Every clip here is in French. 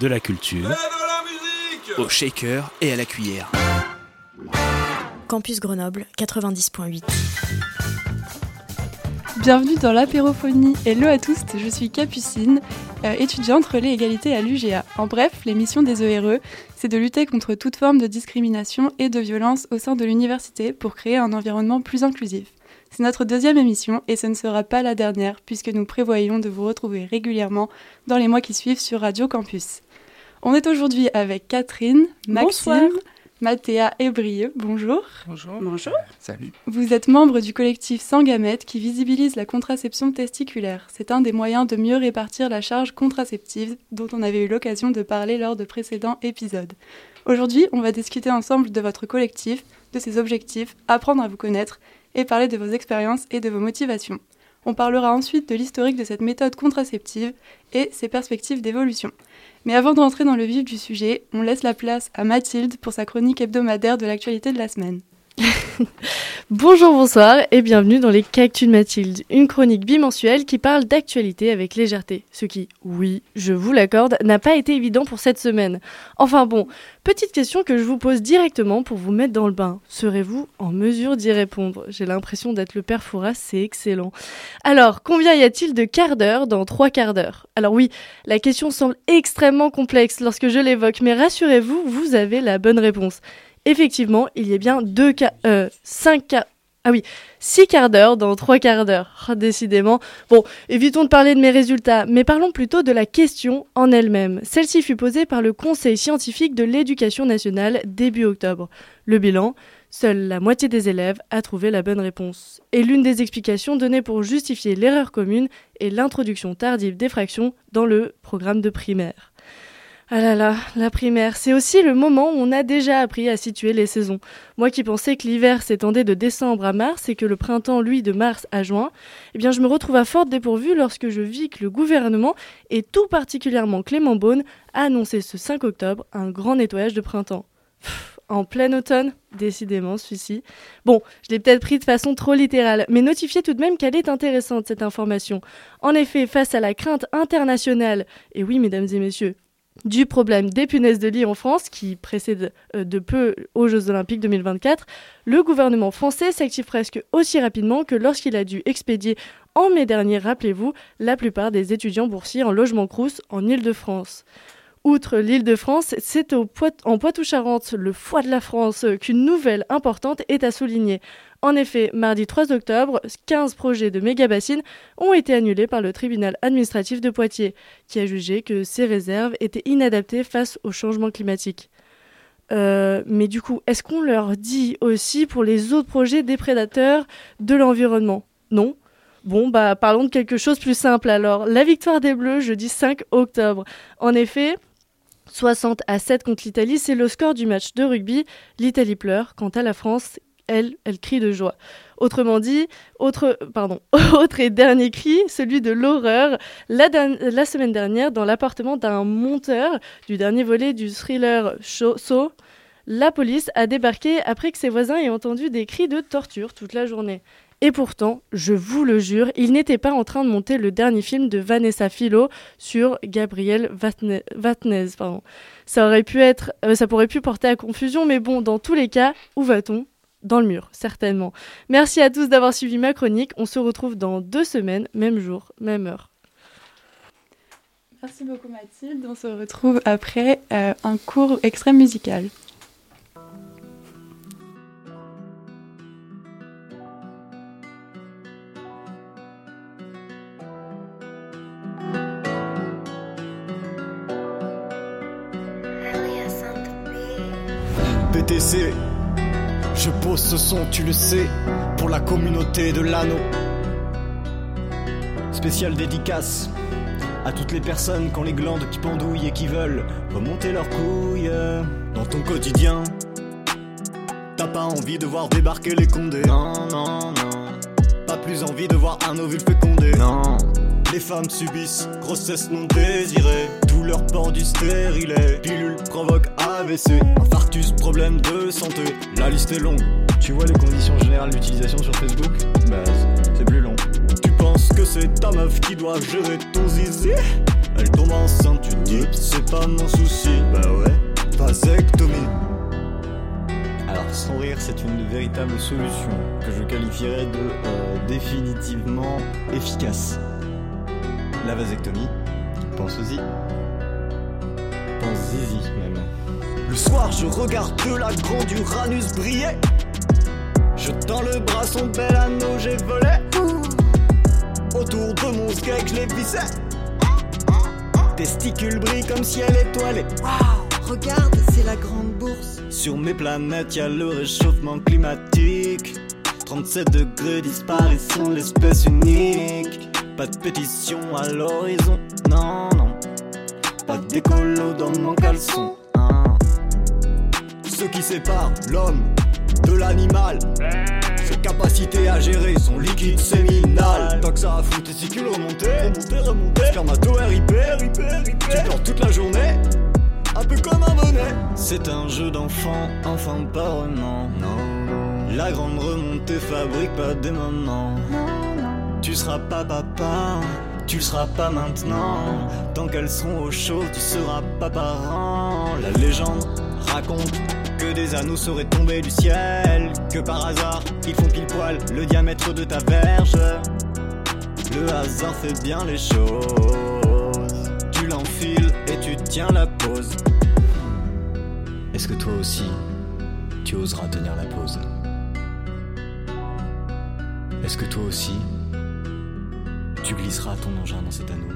De la culture. Au shaker et à la cuillère. Campus Grenoble 90.8. Bienvenue dans l'apérophonie. Hello à tous, je suis Capucine, euh, étudiante relais égalité à l'UGA. En bref, l'émission des ERE, c'est de lutter contre toute forme de discrimination et de violence au sein de l'université pour créer un environnement plus inclusif. C'est notre deuxième émission et ce ne sera pas la dernière puisque nous prévoyons de vous retrouver régulièrement dans les mois qui suivent sur Radio Campus. On est aujourd'hui avec Catherine, Maxime, Bonsoir. Mathéa et Brieux. Bonjour. Bonjour. Bonjour. Salut. Vous êtes membre du collectif Sans Gamètes qui visibilise la contraception testiculaire. C'est un des moyens de mieux répartir la charge contraceptive dont on avait eu l'occasion de parler lors de précédents épisodes. Aujourd'hui, on va discuter ensemble de votre collectif, de ses objectifs, apprendre à vous connaître et parler de vos expériences et de vos motivations. On parlera ensuite de l'historique de cette méthode contraceptive et ses perspectives d'évolution. Mais avant de rentrer dans le vif du sujet, on laisse la place à Mathilde pour sa chronique hebdomadaire de l'actualité de la semaine. Bonjour, bonsoir et bienvenue dans les Cactus de Mathilde, une chronique bimensuelle qui parle d'actualité avec légèreté. Ce qui, oui, je vous l'accorde, n'a pas été évident pour cette semaine. Enfin bon, petite question que je vous pose directement pour vous mettre dans le bain. Serez-vous en mesure d'y répondre? J'ai l'impression d'être le père Fouras, c'est excellent. Alors, combien y a-t-il de quarts d'heure dans trois quarts d'heure? Alors oui, la question semble extrêmement complexe lorsque je l'évoque, mais rassurez-vous, vous avez la bonne réponse. Effectivement, il y a bien deux cas, euh, cinq quarts, ah oui, six quarts d'heure dans trois quarts d'heure. Décidément. Bon, évitons de parler de mes résultats, mais parlons plutôt de la question en elle-même. Celle-ci fut posée par le Conseil scientifique de l'éducation nationale début octobre. Le bilan Seule la moitié des élèves a trouvé la bonne réponse. Et l'une des explications données pour justifier l'erreur commune est l'introduction tardive des fractions dans le programme de primaire. Ah là là, la primaire, c'est aussi le moment où on a déjà appris à situer les saisons. Moi qui pensais que l'hiver s'étendait de décembre à mars et que le printemps, lui, de mars à juin, eh bien je me retrouve à forte dépourvue lorsque je vis que le gouvernement, et tout particulièrement Clément Beaune, a annoncé ce 5 octobre un grand nettoyage de printemps. Pff, en plein automne, décidément celui-ci. Bon, je l'ai peut-être pris de façon trop littérale, mais notifiez tout de même qu'elle est intéressante cette information. En effet, face à la crainte internationale, et oui mesdames et messieurs, du problème des punaises de lit en France, qui précède euh, de peu aux Jeux Olympiques 2024, le gouvernement français s'active presque aussi rapidement que lorsqu'il a dû expédier en mai dernier, rappelez-vous, la plupart des étudiants boursiers en logement crous en Île-de-France. Outre l'Île-de-France, c'est en Poitou-Charentes, le foie de la France, qu'une nouvelle importante est à souligner. En effet, mardi 3 octobre, 15 projets de méga-bassines ont été annulés par le tribunal administratif de Poitiers, qui a jugé que ces réserves étaient inadaptées face au changement climatique. Euh, mais du coup, est-ce qu'on leur dit aussi pour les autres projets des prédateurs de l'environnement? Non Bon, bah parlons de quelque chose de plus simple alors. La victoire des Bleus jeudi 5 octobre. En effet, 60 à 7 contre l'Italie, c'est le score du match de rugby. L'Italie pleure, quant à la France, elle, elle crie de joie. Autrement dit, autre, pardon, autre et dernier cri, celui de l'horreur, la, semaine dernière, dans l'appartement d'un monteur du dernier volet du thriller Saw, la police a débarqué après que ses voisins aient entendu des cris de torture toute la journée. Et pourtant, je vous le jure, il n'était pas en train de monter le dernier film de Vanessa Philo sur Gabriel Vatne- Vatnez. Ça aurait pu être, euh, ça pourrait pu porter à confusion, mais bon, dans tous les cas, où va-t-on? Dans le mur, certainement. Merci à tous d'avoir suivi ma chronique. On se retrouve dans deux semaines, même jour, même heure. Merci beaucoup Mathilde. On se retrouve après euh, un cours extrême musical. PTC, je pose ce son, tu le sais, pour la communauté de l'anneau. Spécial dédicace À toutes les personnes qui ont les glandes qui pendouillent et qui veulent remonter leurs couilles dans ton quotidien. T'as pas envie de voir débarquer les condés. Non, non, non. Pas plus envie de voir un ovule fécondé. Non. Les femmes subissent grossesse non désirée, douleur port du stérilet, pilule provoque AVC, infarctus, problème de santé, la liste est longue. Tu vois les conditions générales d'utilisation sur Facebook Bah, c'est plus long. Tu penses que c'est ta meuf qui doit gérer ton zizi Elle tombe enceinte, tu dis c'est pas mon souci. Bah ouais, vasectomie. Alors sans rire, c'est une véritable solution que je qualifierais de euh, définitivement efficace. La vasectomie, pense-y. Même. Le soir, je regarde de la grande Uranus briller. Je tends le bras, son bel anneau, j'ai volé. Autour de mon skeg, je l'ai vissé. Testicules brillent comme ciel étoilé. Waouh, regarde, c'est la grande bourse. Sur mes planètes, y a le réchauffement climatique. 37 degrés, disparition l'espèce unique. Pas de pétition à l'horizon, non, Pas d'écolo dans mon caleçon. hein. Ce qui sépare l'homme de l'animal, ses capacités à gérer son liquide séminal. Tant que ça a foutu testicules remontés, remontés, remontés. Spermato RIP, RIP, RIP. Tu pleures toute la journée, un peu comme un bonnet. C'est un jeu d'enfant, enfin pas vraiment, non. La grande remontée fabrique pas des moments. Tu seras pas papa, tu le seras pas maintenant. Tant qu'elles seront au chaud, tu seras pas parent. La légende raconte que des anneaux seraient tombés du ciel. Que par hasard, ils font pile poil le diamètre de ta verge. Le hasard fait bien les choses. Tu l'enfiles et tu tiens la pause. Est-ce que toi aussi, tu oseras tenir la pause Est-ce que toi aussi, tu glisseras ton engin dans cet anneau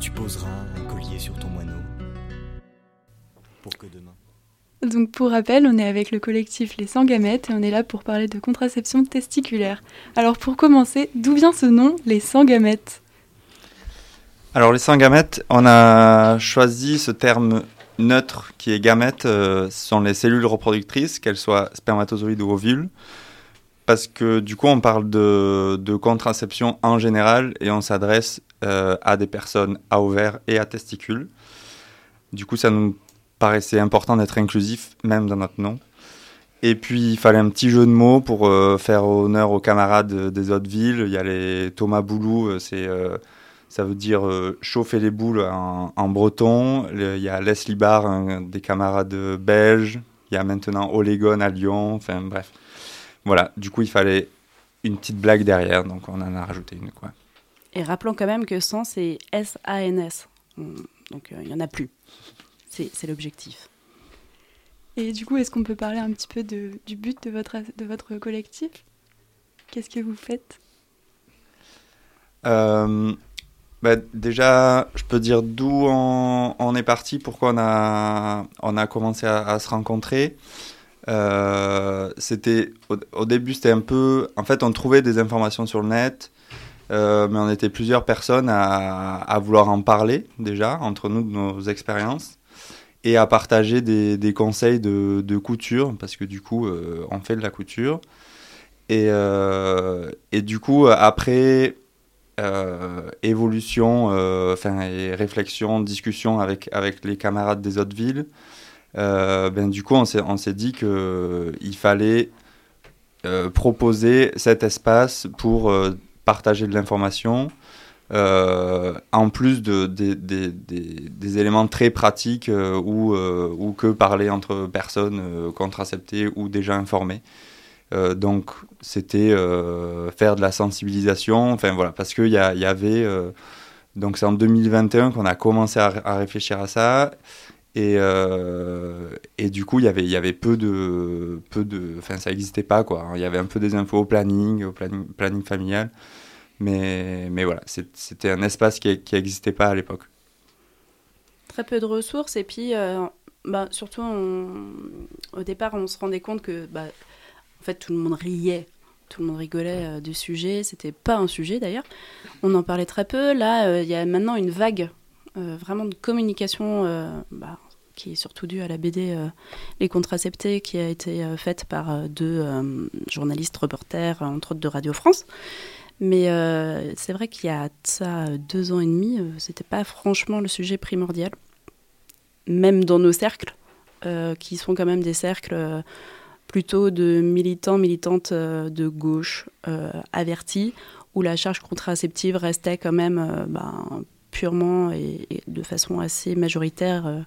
Tu poseras un collier sur ton moineau. Pour que demain... Donc pour rappel, on est avec le collectif Les Sans Gamètes et on est là pour parler de contraception testiculaire. Alors pour commencer, d'où vient ce nom, Les Sans Gamètes Alors les sans gamètes, on a choisi ce terme neutre qui est gamète, euh, ce sont les cellules reproductrices, qu'elles soient spermatozoïdes ou ovules, parce que du coup on parle de, contraception en général et on s'adresse euh, à des personnes à ovaires et à testicules. Du coup ça nous paraissait important d'être inclusif même dans notre nom. Et puis il fallait un petit jeu de mots pour euh, faire honneur aux camarades des autres villes. Il y a les Thomas Boulou, euh, ça veut dire chauffer les boules en, breton. Il y a Leslie Barr, un des camarades belges. Il y a maintenant Olégon à Lyon. Enfin bref. Voilà, du coup il fallait une petite blague derrière, donc on en a rajouté une. Quoi. Et rappelons quand même que 100, c'est S-A-N-S. On- Donc, euh, il n'y en a plus. C'est l'objectif. Et du coup, est-ce qu'on peut parler un petit peu de- du but de votre, de votre collectif? Qu'est-ce que vous faites? Euh, bah, déjà, je peux dire d'où on, on est parti, pourquoi on a, on a commencé à, à se rencontrer. Euh, c'était au, début, c'était un peu. En fait, on trouvait des informations sur le net, euh, mais on était plusieurs personnes à, vouloir en parler déjà entre nous de nos expériences et à partager des, conseils de, couture parce que du coup, euh, on fait de la couture. Et, et du coup, après évolution, enfin réflexion, discussion avec avec les camarades des autres villes, ben du coup on s'est dit que il fallait euh, proposer cet espace pour euh, partager de l'information. euh, en plus de, des- éléments très pratiques euh, ou, euh, que parler entre personnes euh, contraceptées ou déjà informées. Euh, donc c'était euh, faire de la sensibilisation, enfin voilà, parce qu'il y, y avait, euh, donc c'est en 2021 qu'on a commencé à réfléchir à ça, et, euh, et du coup il y avait, il y avait peu de, peu de, enfin ça n'existait pas quoi, il y avait un peu des infos au planning, au planning, planning familial, mais, mais voilà, c'était un espace qui n'existait pas à l'époque. Très peu de ressources. Et puis, euh, bah, surtout, on- au départ, on se rendait compte que bah, en fait, tout le monde riait tout le monde rigolait du sujet. C'était pas un sujet d'ailleurs. On en parlait très peu. Là, il y a maintenant une vague vraiment de communication bah, qui est surtout due à la BD Les Contraceptés, qui a été faite par deux journalistes reporters, entre autres de Radio France. Mais c'est vrai qu'il y a ça deux ans et demi, c'était pas franchement le sujet primordial, même dans nos cercles. Euh, qui sont quand même des cercles euh, plutôt de militants, militantes euh, de gauche avertis, où la charge contraceptive restait quand même ben, purement et, de façon assez majoritaire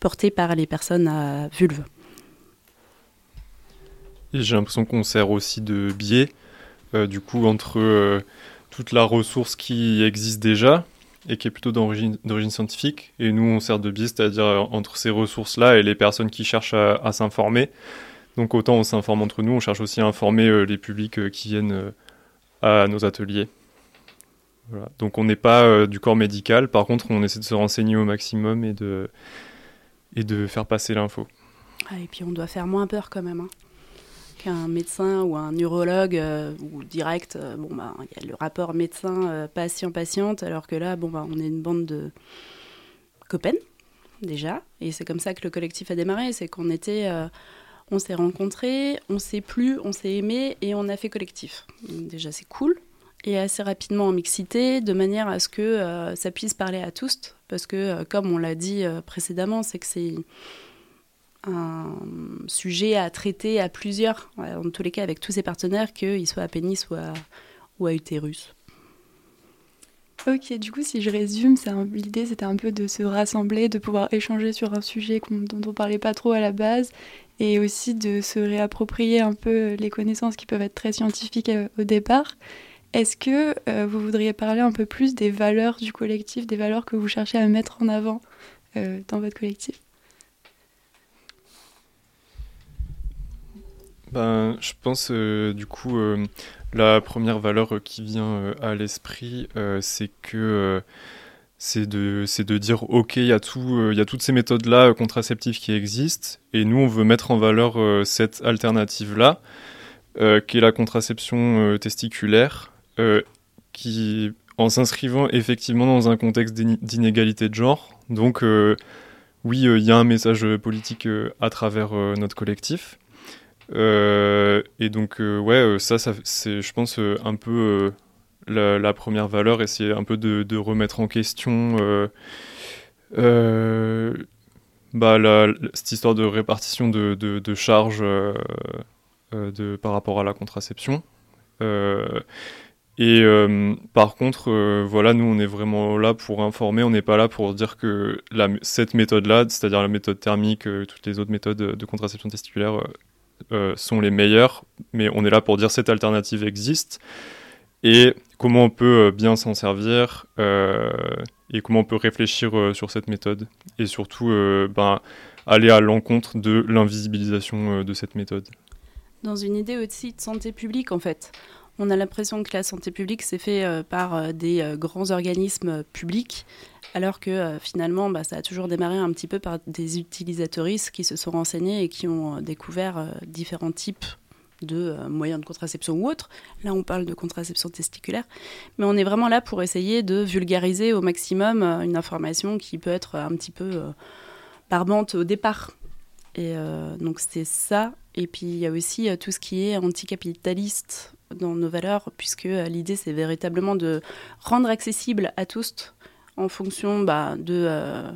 portée par les personnes à vulve. j'ai l'impression qu'on sert aussi de biais, du coup, entre toute la ressource qui existe déjà, et qui est plutôt d'origine scientifique. Et nous, on sert de biais, c'est-à-dire euh, entre ces ressources-là et les personnes qui cherchent à, s'informer. Donc autant on s'informe entre nous, on cherche aussi à informer euh, les publics euh, qui viennent à nos ateliers. Donc on n'est pas du corps médical, par contre on essaie de se renseigner au maximum et de, et de faire passer l'info. Ah, et puis on doit faire moins peur quand même. Hein un médecin ou un neurologue euh, ou direct, euh, bon bah il y a le rapport médecin euh, patient patiente alors que là bon bah on est une bande de copains déjà et c'est comme ça que le collectif a démarré, c'est qu'on était on s'est rencontrés, on s'est plu, on s'est aimé et on a fait collectif. déjà c'est cool et assez rapidement en mixité de manière à ce que ça puisse parler à tous parce que comme on l'a dit précédemment, c'est que c'est un sujet à traiter à plusieurs, en tous les cas avec tous ses partenaires, qu'ils soient à pénis ou à, ou à utérus. Ok, du coup, si je résume, l'idée c'était un peu de se rassembler, de pouvoir échanger sur un sujet dont on parlait pas trop à la base, et aussi de se réapproprier un peu les connaissances qui peuvent être très scientifiques euh, au départ. Est-ce que euh, vous voudriez parler un peu plus des valeurs du collectif, des valeurs que vous cherchez à mettre en avant euh, dans votre collectif? Ben, je pense euh, du coup la première valeur qui vient à l'esprit, c'est que c'est de, dire ok, il y a toutes ces méthodes-là contraceptives qui existent, et nous on veut mettre en valeur cette alternative-là, qui est la contraception testiculaire, qui en s'inscrivant effectivement dans un contexte d'inégalité de genre. Donc oui, il y a un message politique à travers notre collectif. Euh, et donc, euh, ouais, euh, ça, c'est, je pense, un peu la, première valeur, essayer un peu de, remettre en question bah, cette histoire de répartition de, charges par rapport à la contraception. Et par contre, voilà, nous, on est vraiment là pour informer, on n'est pas là pour dire que cette méthode-là, c'est-à-dire la méthode thermique, toutes les autres méthodes de contraception testiculaire, euh, sont les meilleurs, mais on est là pour dire cette alternative existe et comment on peut euh, bien s'en servir euh, et comment on peut réfléchir sur cette méthode et surtout ben, aller à l'encontre de l'invisibilisation de cette méthode. Dans une idée aussi de santé publique en fait. On a l'impression que la santé publique s'est fait par des grands organismes publics alors que euh, finalement, bah, ça a toujours démarré un petit peu par des utilisatoristes qui se sont renseignés et qui ont euh, découvert euh, différents types de moyens de contraception ou autres. Là, on parle de contraception testiculaire. Mais on est vraiment là pour essayer de vulgariser au maximum une information qui peut être un petit peu barbante au départ. Et donc, c'est ça. Et puis, il y a aussi tout ce qui est anticapitaliste dans nos valeurs, puisque l'idée, c'est véritablement de rendre accessible à tous en fonction bah, de euh,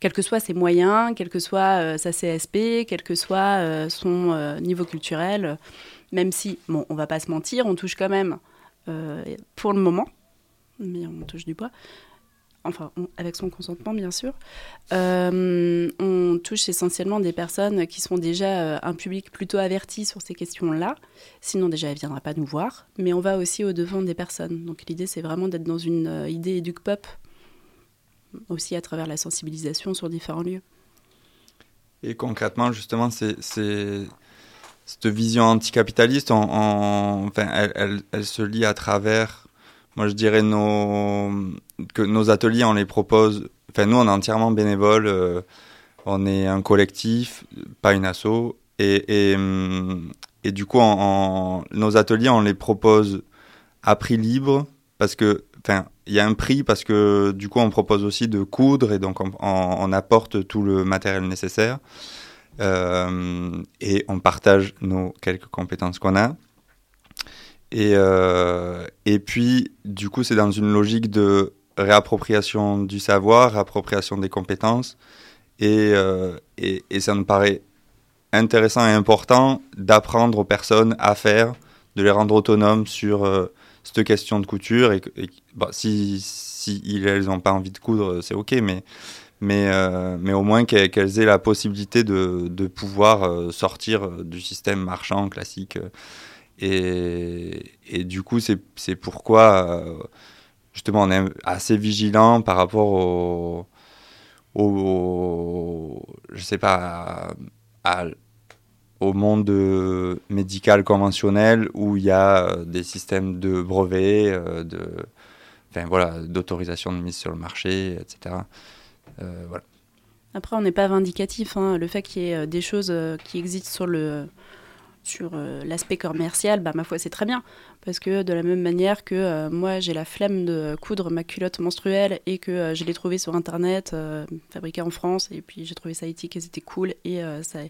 quels que soient ses moyens, quel que soit euh, sa CSP, quel que soit euh, son niveau culturel, même si, bon, on va pas se mentir, on touche quand même, pour le moment, mais on touche du bois, enfin avec son consentement bien sûr, on touche essentiellement des personnes qui sont déjà un public plutôt averti sur ces questions-là, sinon déjà elle ne viendra pas nous voir, mais on va aussi au-devant des personnes. Donc l'idée c'est vraiment d'être dans une idée éduc-pop aussi à travers la sensibilisation sur différents lieux. Et concrètement, justement, cette vision anticapitaliste, elle, elle, se lie à travers, moi je dirais, nos, que nos ateliers, on les propose, enfin nous on est entièrement bénévoles, euh, on est un collectif, pas une asso, Et, et, hum, du coup, nos ateliers, on les propose à prix libre parce que, enfin, il y a un prix parce que du coup, on propose aussi de coudre et donc on, on- on apporte tout le matériel nécessaire Euh, et on partage nos quelques compétences qu'on a. Et, euh, et puis, du coup, c'est dans une logique de réappropriation du savoir, réappropriation des compétences. Et, euh, et, et ça me paraît intéressant et important d'apprendre aux personnes à faire, de les rendre autonomes sur euh, cette question de couture. Et, et bah, si, si ils, elles n'ont pas envie de coudre, c'est OK, mais, mais, mais au moins qu'elles aient la possibilité de, de pouvoir sortir du système marchand classique. Et, du coup, c'est pourquoi, euh, justement, on est assez vigilant par rapport au, je sais pas, au monde médical conventionnel où il y a euh, des systèmes de brevets, euh, de, voilà, d'autorisation de mise sur le marché, etc. Euh, voilà. Après, on n'est pas vindicatif. hein. Le fait qu'il y ait des choses qui existent sur le sur euh, l'aspect commercial, bah, ma foi, c'est très bien. Parce que de la même manière que euh, moi, j'ai la flemme de coudre ma culotte menstruelle et que euh, je l'ai trouvée sur Internet, fabriquée en France, et puis j'ai trouvé ça éthique et c'était cool. Et ça,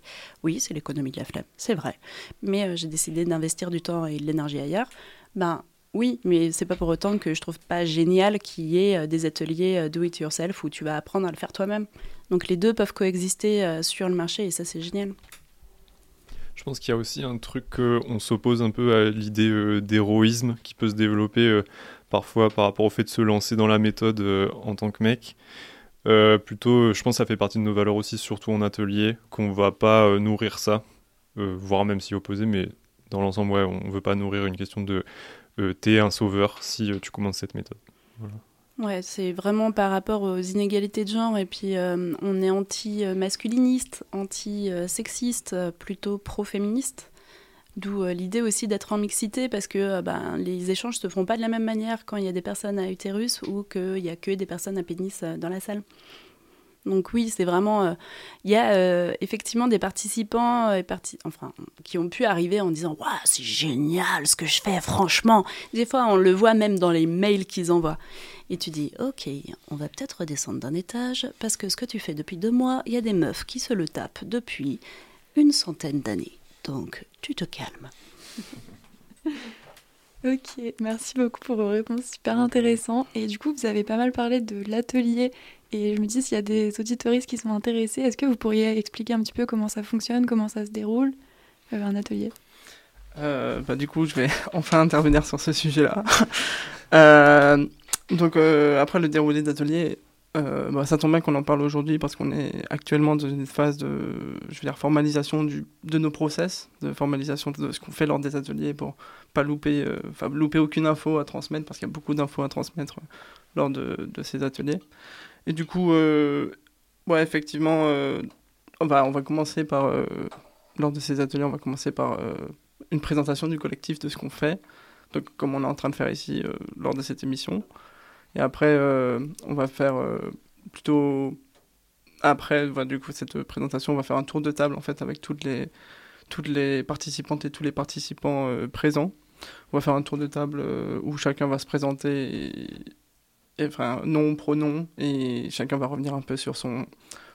oui, c'est l'économie de la flemme, c'est vrai. Mais j'ai décidé d'investir du temps et de l'énergie ailleurs. Ben, oui, mais c'est pas pour autant que je trouve pas génial qu'il y ait des ateliers do it yourself où tu vas apprendre à le faire toi-même. Donc les deux peuvent coexister sur le marché et ça c'est génial. Je pense qu'il y a aussi un truc qu'on s'oppose un peu à l'idée euh, d'héroïsme qui peut se développer euh, parfois par rapport au fait de se lancer dans la méthode euh, en tant que mec. Plutôt, je pense que ça fait partie de nos valeurs aussi, surtout en atelier, qu'on va pas nourrir ça, voire même s'y opposer, mais dans l'ensemble, ouais, on veut pas nourrir une question de t'es un sauveur si tu commences cette méthode. Voilà. Ouais, c'est vraiment par rapport aux inégalités de genre et puis euh, on est anti-masculiniste, anti-sexiste, euh, plutôt pro-féministe. D'où euh, l'idée aussi d'être en mixité parce que ben, les échanges se font pas de la même manière quand il y a des personnes à utérus ou qu'il y a que des personnes à pénis dans la salle. Donc oui, c'est vraiment... euh, Il y a euh, effectivement des participants euh, et parti- enfin, qui ont pu arriver en disant « Waouh, c'est génial ce que je fais, franchement !» Des fois, on le voit même dans les mails qu'ils envoient. Et tu dis « Ok, on va peut-être redescendre d'un étage parce que ce que tu fais depuis deux mois, il y a des meufs qui se le tapent depuis une centaine d'années. Donc, tu te calmes. » Ok, merci beaucoup pour vos réponses super intéressantes. Et du coup, vous avez pas mal parlé de l'atelier. Et je me dis, s'il y a des auditoristes qui sont intéressés, est-ce que vous pourriez expliquer un petit peu comment ça fonctionne, comment ça se déroule, euh, un atelier? Euh, bah, du coup, je vais enfin intervenir sur ce sujet-là. Euh, donc, euh, après le déroulé d'atelier, bah, ça tombe bien qu'on en parle aujourd'hui parce qu'on est actuellement dans une phase de je veux dire, formalisation de nos process, de formalisation de ce qu'on fait lors des ateliers pour pas louper, louper aucune info à transmettre parce qu'il y a beaucoup d'infos à transmettre lors de ces ateliers. Et du coup, euh, ouais, effectivement, euh, on, va, commencer par, euh, lors de ces ateliers, on va commencer par une présentation du collectif de ce qu'on fait, donc comme on est en train de faire ici lors de cette émission. Et après, on va faire plutôt après, bah, du coup, cette présentation, on va faire un tour de table en fait avec toutes les toutes les participantes et tous les participants présents. On va faire un tour de table où chacun va se présenter, et, enfin nom, pronom, et chacun va revenir un peu sur son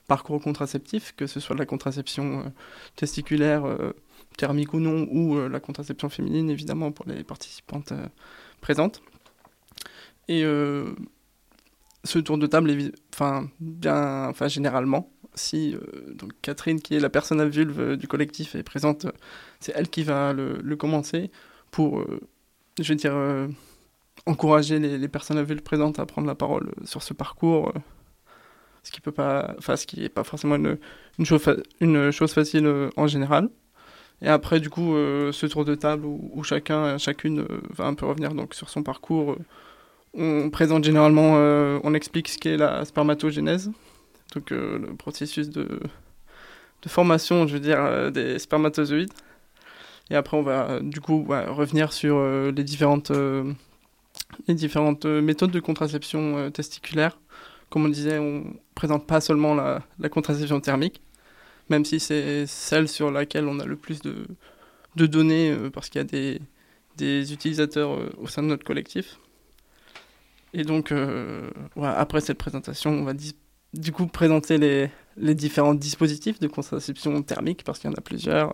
parcours contraceptif, que ce soit la contraception euh, testiculaire, euh, thermique ou non, ou euh, la contraception féminine, évidemment, pour les participantes présentes. Et ce tour de table, enfin, bien, enfin, généralement, si donc Catherine, qui est la personne à vulve du collectif, est présente, c'est elle qui va le, le commencer pour, je veux dire, encourager les, personnes à vulve présentes à prendre la parole euh, sur ce parcours. euh, ce qui peut pas, enfin, ce qui n'est pas forcément une, chose, une chose facile euh, en général. Et après, du coup, ce tour de table où, où chacun, chacune va un peu revenir donc sur son parcours. on présente généralement, on explique ce qu'est la spermatogénèse, donc le processus de, de formation, je veux dire, des spermatozoïdes. Et après, on va du coup revenir sur les différentes, les différentes euh, méthodes de contraception euh, testiculaire. Comme on disait, on présente pas seulement la, contraception thermique, même si c'est celle sur laquelle on a le plus de, données, euh, parce qu'il y a des, utilisateurs au sein de notre collectif. Et donc, après cette présentation, on va du coup présenter les, les, différents dispositifs de contraception thermique, parce qu'il y en a plusieurs.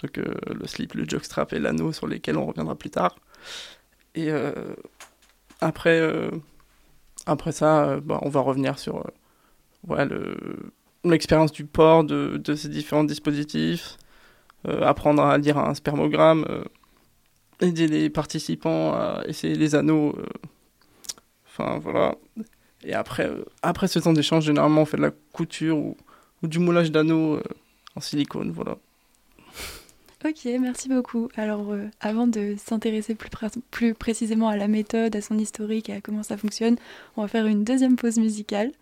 Donc, le slip, le jockstrap et l'anneau, sur lesquels on reviendra plus tard. Et après, après ça, bah, on va revenir sur ouais, l'expérience du port de, ces différents dispositifs, euh, apprendre à lire un spermogramme, euh, aider les participants à essayer les anneaux. Euh, enfin, voilà. Et après, après ce temps d'échange, généralement, on fait de la couture ou, ou du moulage d'anneaux en silicone, voilà. Ok, merci beaucoup. Alors, avant de s'intéresser plus, plus, précisément à la méthode, à son historique et à comment ça fonctionne, on va faire une deuxième pause musicale.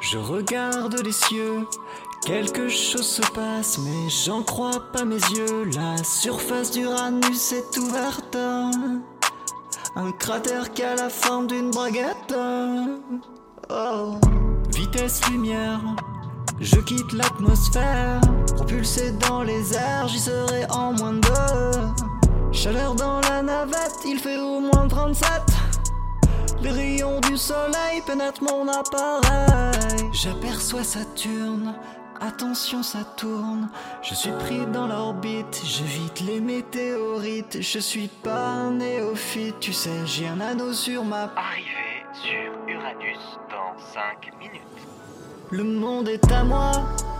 Je regarde les cieux. Quelque chose se passe, mais j'en crois pas mes yeux. La surface d'Uranus est ouverte. Un cratère qui a la forme d'une braguette. Oh. Vitesse lumière, je quitte l'atmosphère. Propulsé dans les airs, j'y serai en moins de. Chaleur dans la navette, il fait au moins 37. Les rayons du soleil pénètrent mon appareil. J'aperçois Saturne, attention ça tourne. Je suis pris dans l'orbite, j'évite les météorites. Je suis pas un néophyte, tu sais, j'ai un anneau sur ma. Arrivé sur Uranus dans 5 minutes. Le monde est à moi,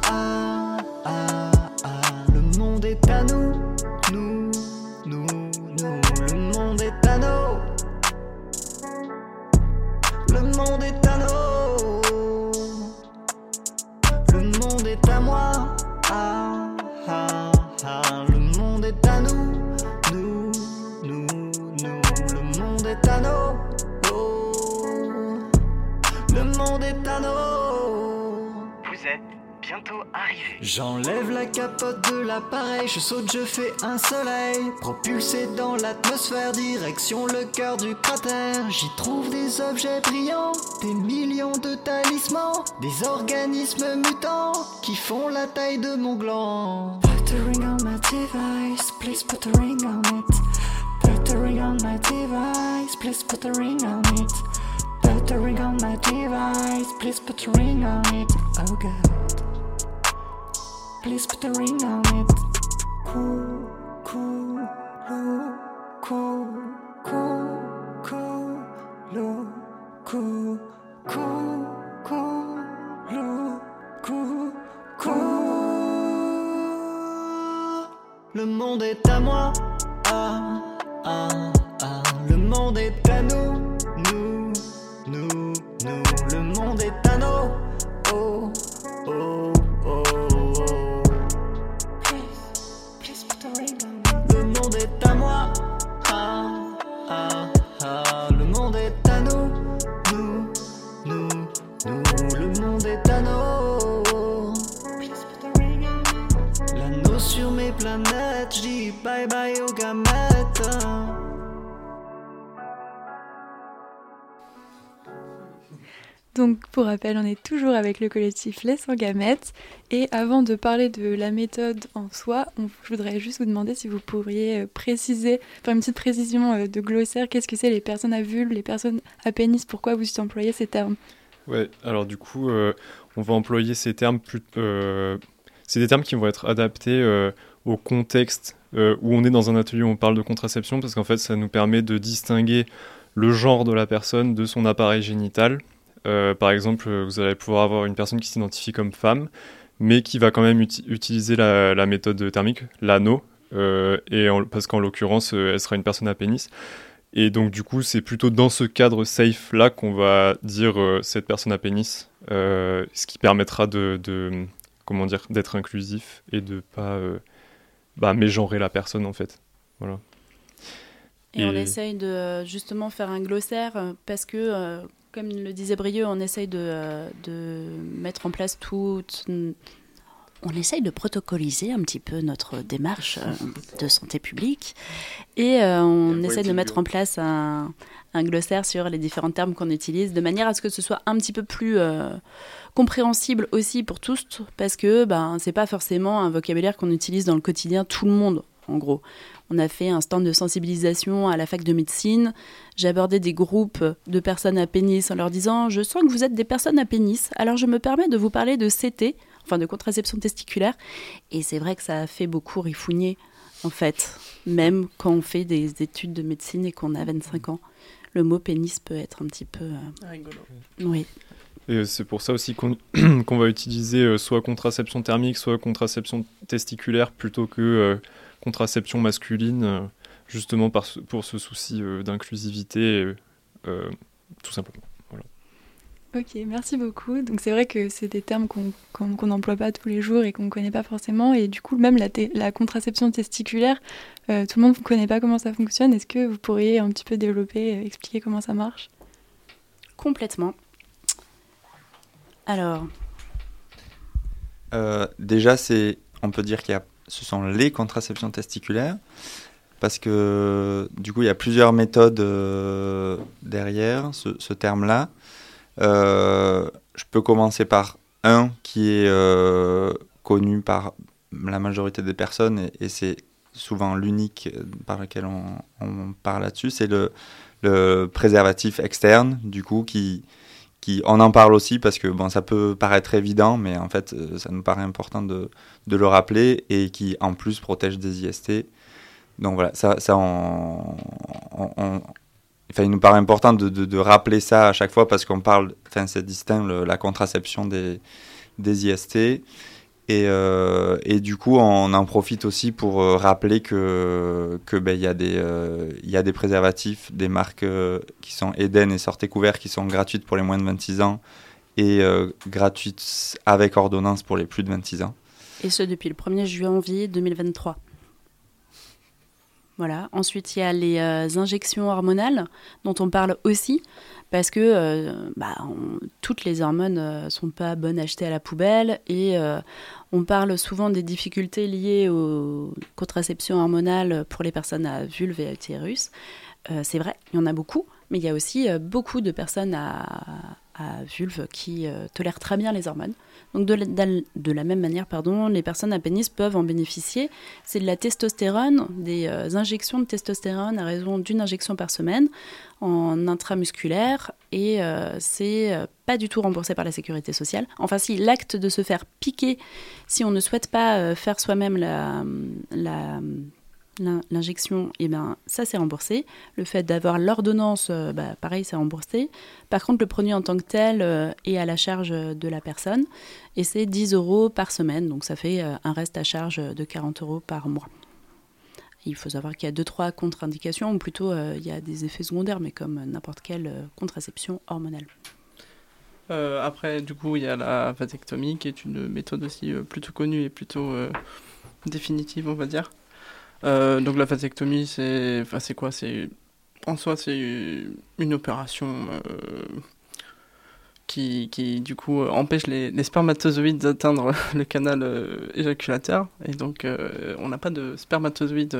ah, ah, ah. Le monde est à nous, nous, nous, nous. Le monde est à nous. Le monde est à nous. Le monde est à moi. Ah, ah, ah. Le monde est à nous. Nous, nous, nous. Le monde est à nous. Oh. Le monde est à nous. Vous êtes bientôt arrivé. J'enlève la capote de l'appareil, je saute, je fais un soleil. Propulsé dans l'atmosphère, direction le cœur du cratère. J'y trouve des objets brillants, des millions de talismans, des organismes mutants qui font la taille de mon gland. Put a ring on my device, please put a ring on it. Put a ring on my device, please put a ring on it. Put a ring on my device, please put a ring on it. Oh god. Please put a ring on it. Cool, cool, low, cool, cool, cool, low, cool, cool, cool, low, cool, cool. Le monde est à moi. Ah, ah, ah. Le monde est à nous. Nous, nous, nous. Le monde est à J'dis bye bye aux gamètes. Donc, pour rappel, on est toujours avec le collectif Les Sans Gamètes. Et avant de parler de la méthode en soi, on, je voudrais juste vous demander si vous pourriez euh, préciser, faire une petite précision euh, de glossaire. Qu'est-ce que c'est les personnes à vulve, les personnes à pénis? Pourquoi vous employez ces termes? Ouais, alors du coup, euh, on va employer ces termes plus. c'est des termes qui vont être adaptés au contexte où on est dans un atelier où on parle de contraception, parce qu'en fait, ça nous permet de distinguer le genre de la personne de son appareil génital. Euh, par exemple, vous allez pouvoir avoir une personne qui s'identifie comme femme, mais qui va quand même utiliser la, méthode thermique, l'anneau, euh, et parce qu'en l'occurrence, euh, elle sera une personne à pénis. Et donc, du coup, c'est plutôt dans ce cadre safe-là qu'on va dire euh, cette personne à pénis, euh, ce qui permettra de, comment dire, d'être inclusif et de pas euh, bah, mégenrer la personne, en fait. Voilà. Et, on essaye de justement faire un glossaire parce que, comme le disait Brieux, on essaye de, de mettre en place toute on essaye de protocoliser un petit peu notre démarche euh, de santé publique et euh, on essaye de mettre en place un, glossaire sur les différents termes qu'on utilise de manière à ce que ce soit un petit peu plus euh, compréhensible aussi pour tous parce que ben c'est pas forcément un vocabulaire qu'on utilise dans le quotidien tout le monde en gros. On a fait un stand de sensibilisation à la fac de médecine. J'ai abordé des groupes de personnes à pénis en leur disant Je sens que vous êtes des personnes à pénis, alors je me permets de vous parler de CT enfin de contraception testiculaire. Et c'est vrai que ça a fait beaucoup rifouiller, en fait, même quand on fait des études de médecine et qu'on a 25 ans. Le mot pénis peut être un petit peu. Euh, Rigolo. Oui. Et c'est pour ça aussi qu'on va utiliser euh, soit contraception thermique, soit contraception testiculaire plutôt que euh, contraception masculine, justement par, pour ce souci d'inclusivité, tout simplement. Ok, merci beaucoup. Donc c'est vrai que c'est des termes qu'on n'emploie pas tous les jours et qu'on ne connaît pas forcément. Et du coup, même la, la contraception testiculaire, euh, tout le monde ne connaît pas comment ça fonctionne. Est-ce que vous pourriez un petit peu développer, euh, expliquer comment ça marche? Complètement. Alors euh, Déjà, c'est, on peut dire qu'il y a, ce sont les contraceptions testiculaires. Parce que du coup, il y a plusieurs méthodes derrière ce, ce terme-là. Euh, je peux commencer par un qui est euh, connu par la majorité des personnes et, c'est souvent l'unique par lequel on, parle là-dessus, c'est le, préservatif externe, du coup, qui, qui, on en parle aussi parce que bon, ça peut paraître évident, mais en fait, euh, ça nous paraît important de, de le rappeler et qui, en plus, protège des IST. Donc voilà, ça, ça on, il nous paraît important de, rappeler ça à chaque fois parce qu'on parle, enfin, c'est distinct la contraception des, des IST. Et, euh, et, du coup, on en profite aussi pour euh, rappeler que qu'il ben, y, a des, euh, y a des préservatifs, des marques qui sont Eden et Sortez Couvert qui sont gratuites pour les moins de 26 ans et gratuites avec ordonnance pour les plus de 26 ans. Et ce depuis le 1er janvier 2023. Voilà. Ensuite, il y a les euh, injections hormonales dont on parle aussi parce que euh, bah, toutes les hormones ne euh, sont pas bonnes à à la poubelle et on parle souvent des difficultés liées aux contraceptions hormonales pour les personnes à vulve et à utérus. c'est vrai, il y en a beaucoup, mais il y a aussi beaucoup de personnes à vulve qui tolèrent très bien les hormones. Donc de la, même manière, pardon, les personnes à pénis peuvent en bénéficier. C'est de la testostérone, des euh, injections de testostérone à raison d'une injection par semaine en intramusculaire et euh, c'est euh, pas du tout remboursé par la sécurité sociale. Enfin si, l'acte de se faire piquer, si on ne souhaite pas faire soi-même la l'injection, eh ben, ça c'est remboursé. Le fait d'avoir l'ordonnance, euh, bah, pareil, c'est remboursé. Par contre, le produit en tant que tel euh, est à la charge de la personne et c'est 10 euros par semaine. Donc ça fait euh, un reste à charge de 40 euros par mois. Il faut savoir qu'il y a 2-3 contre-indications, ou plutôt il y a des effets secondaires, mais comme n'importe quelle contraception hormonale. après, du coup, il y a la vasectomie qui est une méthode aussi plutôt connue et plutôt définitive, on va dire. Euh, donc la vasectomie, c'est enfin, quoi? En soi, c'est une opération euh, qui, qui, du coup, empêche les, spermatozoïdes d'atteindre le canal euh, éjaculateur. Et donc, on n'a pas de spermatozoïdes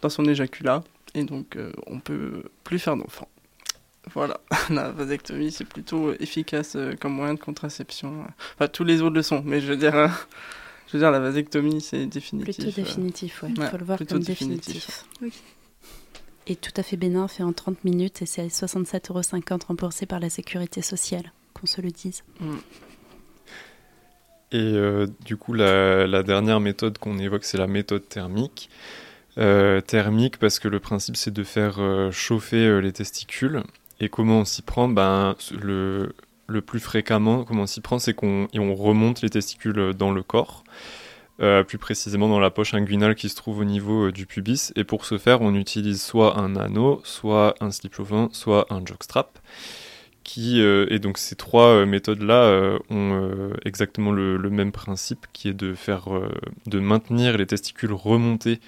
dans son éjaculat. Et donc, on peut plus faire d'enfants. Voilà, la vasectomie, c'est plutôt efficace comme moyen de contraception. Enfin, tous les autres le sont, mais je veux dire je veux dire, la vasectomie, c'est définitif. Plutôt définitif, oui. Il faut le voir comme définitif. Et tout à fait bénin, fait en 30 minutes, et c'est à 67,50 euros remboursé par la sécurité sociale, qu'on se le dise. Mm. Et euh, du coup, la, dernière méthode qu'on évoque, c'est la méthode thermique. Euh, thermique parce que le principe, c'est de faire euh, chauffer les testicules. Et comment on s'y prend? Ben, le, le plus fréquemment, comment on s'y prend, c'est qu'on on remonte les testicules dans le corps. euh, plus précisément dans la poche inguinale qui se trouve au niveau euh, du pubis. Et pour ce faire, on utilise soit un anneau, soit un slip chauvin, soit un jockstrap. Qui, euh, et donc ces trois méthodes-là ont exactement le, le, même principe, qui est de faire, de maintenir les testicules remontés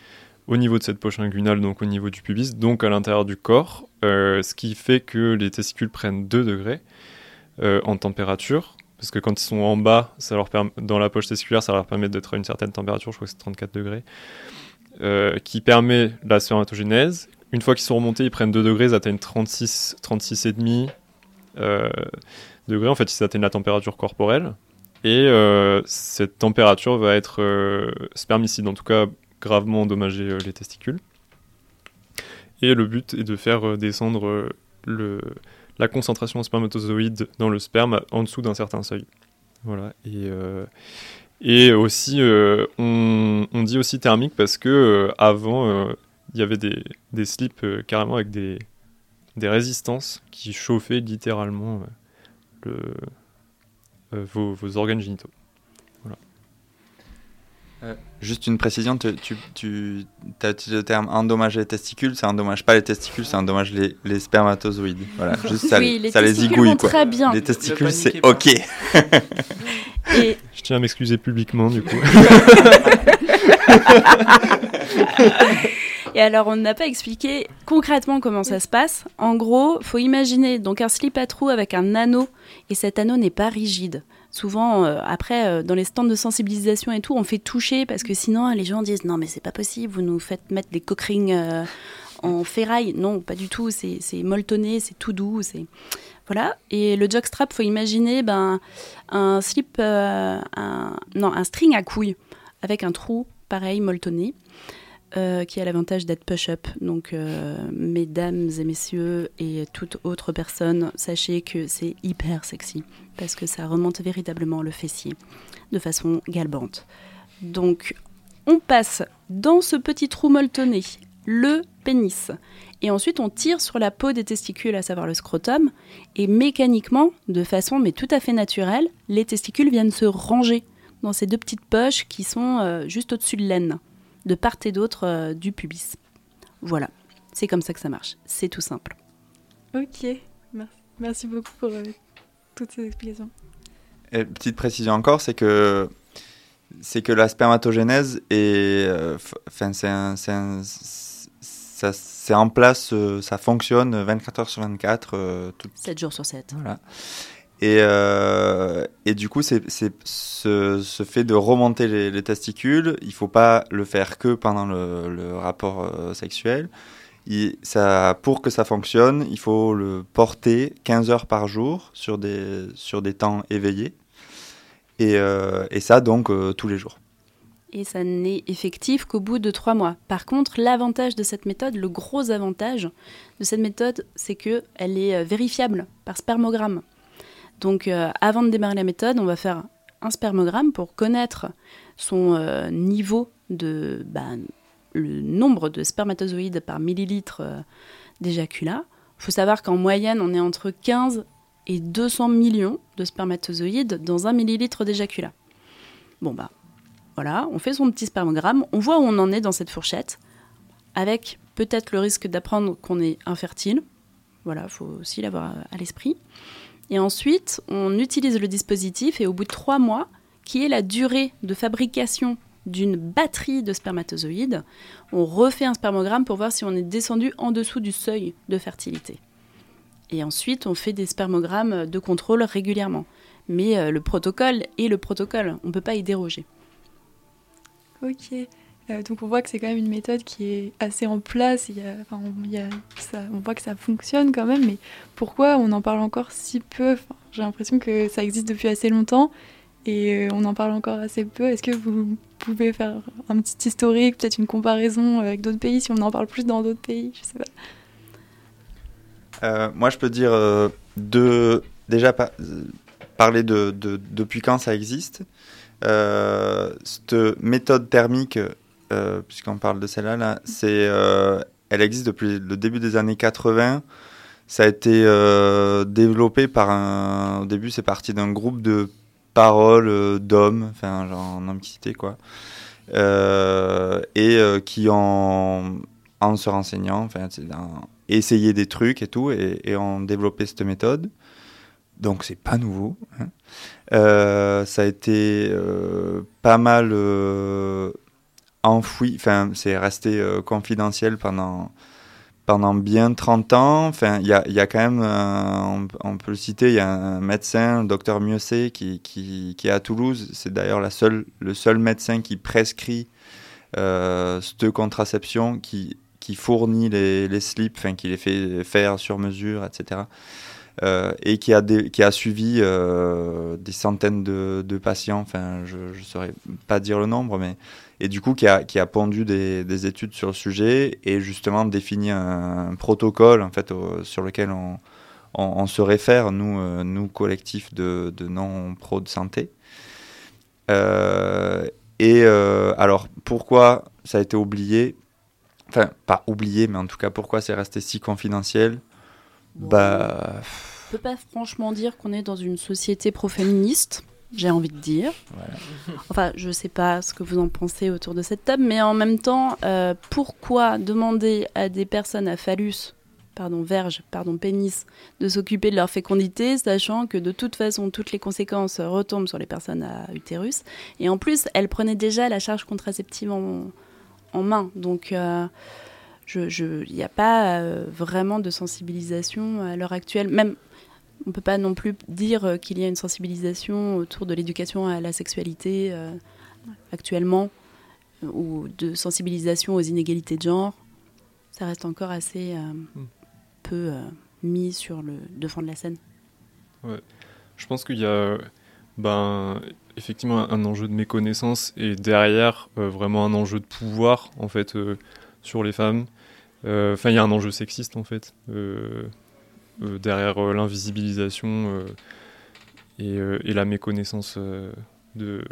au niveau de cette poche inguinale, donc au niveau du pubis, donc à l'intérieur du corps, ce qui fait que les testicules prennent 2 degrés en température, parce que quand ils sont en bas, ça leur dans la poche testiculaire, ça leur permet d'être à une certaine température, je crois que c'est 34 degrés, euh, qui permet la spermatogénèse. Une fois qu'ils sont remontés, ils prennent 2 degrés, ils atteignent 36, 36,5 euh, degrés, en fait ils atteignent la température corporelle. Et euh, cette température va être euh, spermicide, en tout cas gravement endommager euh, les testicules. Et le but est de faire descendre le, la concentration en spermatozoïdes dans le sperme en dessous d'un certain seuil. Voilà. Et, euh, aussi, euh, on, dit aussi thermique parce que euh, avant, il y avait des, slips carrément avec des, résistances qui chauffaient littéralement le, vos, vos organes génitaux. Euh, juste une précision, tu, tu, tu as utilisé le terme endommager les testicules, ça endommage pas les testicules, ça endommage les, les spermatozoïdes. Voilà, juste ça, oui, les ça les zigouille. Quoi. Très bien. Les testicules, c'est ok. Et... Je tiens à m'excuser publiquement du coup. Et alors, on n'a pas expliqué concrètement comment ça se passe. En gros, faut imaginer donc un slip à trous avec un anneau, et cet anneau n'est pas rigide souvent, euh, après, euh, dans les stands de sensibilisation et tout, on fait toucher parce que sinon, les gens disent non, mais c'est pas possible, vous nous faites mettre des coquerings euh, en ferraille. Non, pas du tout, c'est molletonné, c'est tout doux. c'est Voilà. Et le jockstrap, faut imaginer ben, un slip, un, non, un string à couilles avec un trou pareil, molletonné. Euh, qui a l'avantage d'être push-up. Donc, euh, mesdames et messieurs et toute autre personne, sachez que c'est hyper sexy parce que ça remonte véritablement le fessier de façon galbante. Donc, on passe dans ce petit trou molletonné le pénis. Et ensuite, on tire sur la peau des testicules, à savoir le scrotum. Et mécaniquement, de façon mais tout à fait naturelle, les testicules viennent se ranger dans ces deux petites poches qui sont euh, juste au-dessus de l'aine de part et d'autre euh, du pubis. Voilà, c'est comme ça que ça marche. C'est tout simple. Ok, merci, merci beaucoup pour euh, toutes ces explications. Et petite précision encore, c'est que c'est que la spermatogénèse est, enfin euh, c'est en place, euh, ça fonctionne 24 heures sur 24. Euh, tout... 7 jours sur 7. Voilà. Et, euh, et du coup, c'est ce, fait de remonter les, les testicules, il faut pas le faire que pendant le, rapport euh, sexuel. Ça, pour que ça fonctionne, il faut le porter 15 heures par jour sur des, sur des temps éveillés. Et, euh, et ça, donc, tous les jours. Et ça n'est effectif qu'au bout de trois mois. Par contre, l'avantage de cette méthode, le gros avantage de cette méthode, c'est qu'elle est vérifiable par spermogramme. Donc euh, avant de démarrer la méthode, on va faire un spermogramme pour connaître son euh, niveau de bah, le nombre de spermatozoïdes par millilitre euh, d'éjaculat. Il faut savoir qu'en moyenne, on est entre 15 et 200 millions de spermatozoïdes dans un millilitre d'éjaculat. Bon bah voilà, on fait son petit spermogramme, on voit où on en est dans cette fourchette, avec peut-être le risque d'apprendre qu'on est infertile. Voilà, il faut aussi l'avoir à l'esprit. Et ensuite, on utilise le dispositif et au bout de trois mois, qui est la durée de fabrication d'une batterie de spermatozoïdes, on refait un spermogramme pour voir si on est descendu en dessous du seuil de fertilité. Et ensuite, on fait des spermogrammes de contrôle régulièrement. Mais euh, le protocole est le protocole, on ne peut pas y déroger. Ok. Euh, donc on voit que c'est quand même une méthode qui est assez en place. Enfin, on, voit que ça fonctionne quand même, mais pourquoi on en parle encore si peu? J'ai l'impression que ça existe depuis assez longtemps et euh, on en parle encore assez peu. Est-ce que vous pouvez faire un petit historique, peut-être une comparaison avec d'autres pays, si on en parle plus dans d'autres pays Je sais pas. Euh, moi, je peux dire de déjà pa parler de, depuis quand ça existe. cette méthode thermique euh, puisqu'on parle de celle-là, euh, elle existe depuis le début des années 80. Ça a été euh, développé par un. Au début, c'est parti d'un groupe de paroles d'hommes, enfin, genre en homme quoi. et qui en, en se renseignant, essayaient des trucs et tout, et, ont développé cette méthode. Donc c'est pas nouveau. hein. Ça a été pas mal enfoui, enfin c'est resté euh, confidentiel pendant pendant bien 30 ans. Enfin, il y a, y a quand même, euh, on, peut le citer, il y a un médecin, le docteur Miosset, qui, qui, qui est à Toulouse. C'est d'ailleurs la seule, le seul médecin qui prescrit euh, cette contraception, qui, qui fournit les, les slips, enfin, qui les fait faire sur mesure, etc. Euh, et qui a, qui a suivi des centaines de, de patients, enfin je ne saurais pas dire le nombre, mais et du coup qui a, qui a pondu des, des études sur le sujet et justement défini un, un protocole en fait au- sur lequel on, on, on se réfère, nous, euh, nous collectifs de, de non-pro de santé. Euh, et euh, alors pourquoi ça a été oublié? Enfin, pas oublié, mais en tout cas, pourquoi c'est resté si confidentiel? Bah. On peut pas franchement dire qu'on est dans une société pro-féministe, j'ai envie de dire. Enfin, je sais pas ce que vous en pensez autour de cette table, mais en même temps, euh, pourquoi demander à des personnes à phallus, pardon, verge, pardon, pénis, de s'occuper de leur fécondité, sachant que de toute façon, toutes les conséquences retombent sur les personnes à utérus. Et en plus, elles prenaient déjà la charge contraceptive en, en main. Donc, euh, je- il n'y a pas euh, vraiment de sensibilisation à l'heure actuelle. Même, on ne peut pas non plus dire euh, qu'il y a une sensibilisation autour de l'éducation à la sexualité euh, actuellement, euh, ou de sensibilisation aux inégalités de genre. Ça reste encore assez euh, peu euh, mis sur le devant de la scène. Ouais. Je pense qu'il y a ben, effectivement un enjeu de méconnaissance et derrière euh, vraiment un enjeu de pouvoir en fait euh, sur les femmes. Euh, Enfin, il y a un enjeu sexiste en fait derrière euh, l'invisibilisation euh, et, euh, la méconnaissance euh, de,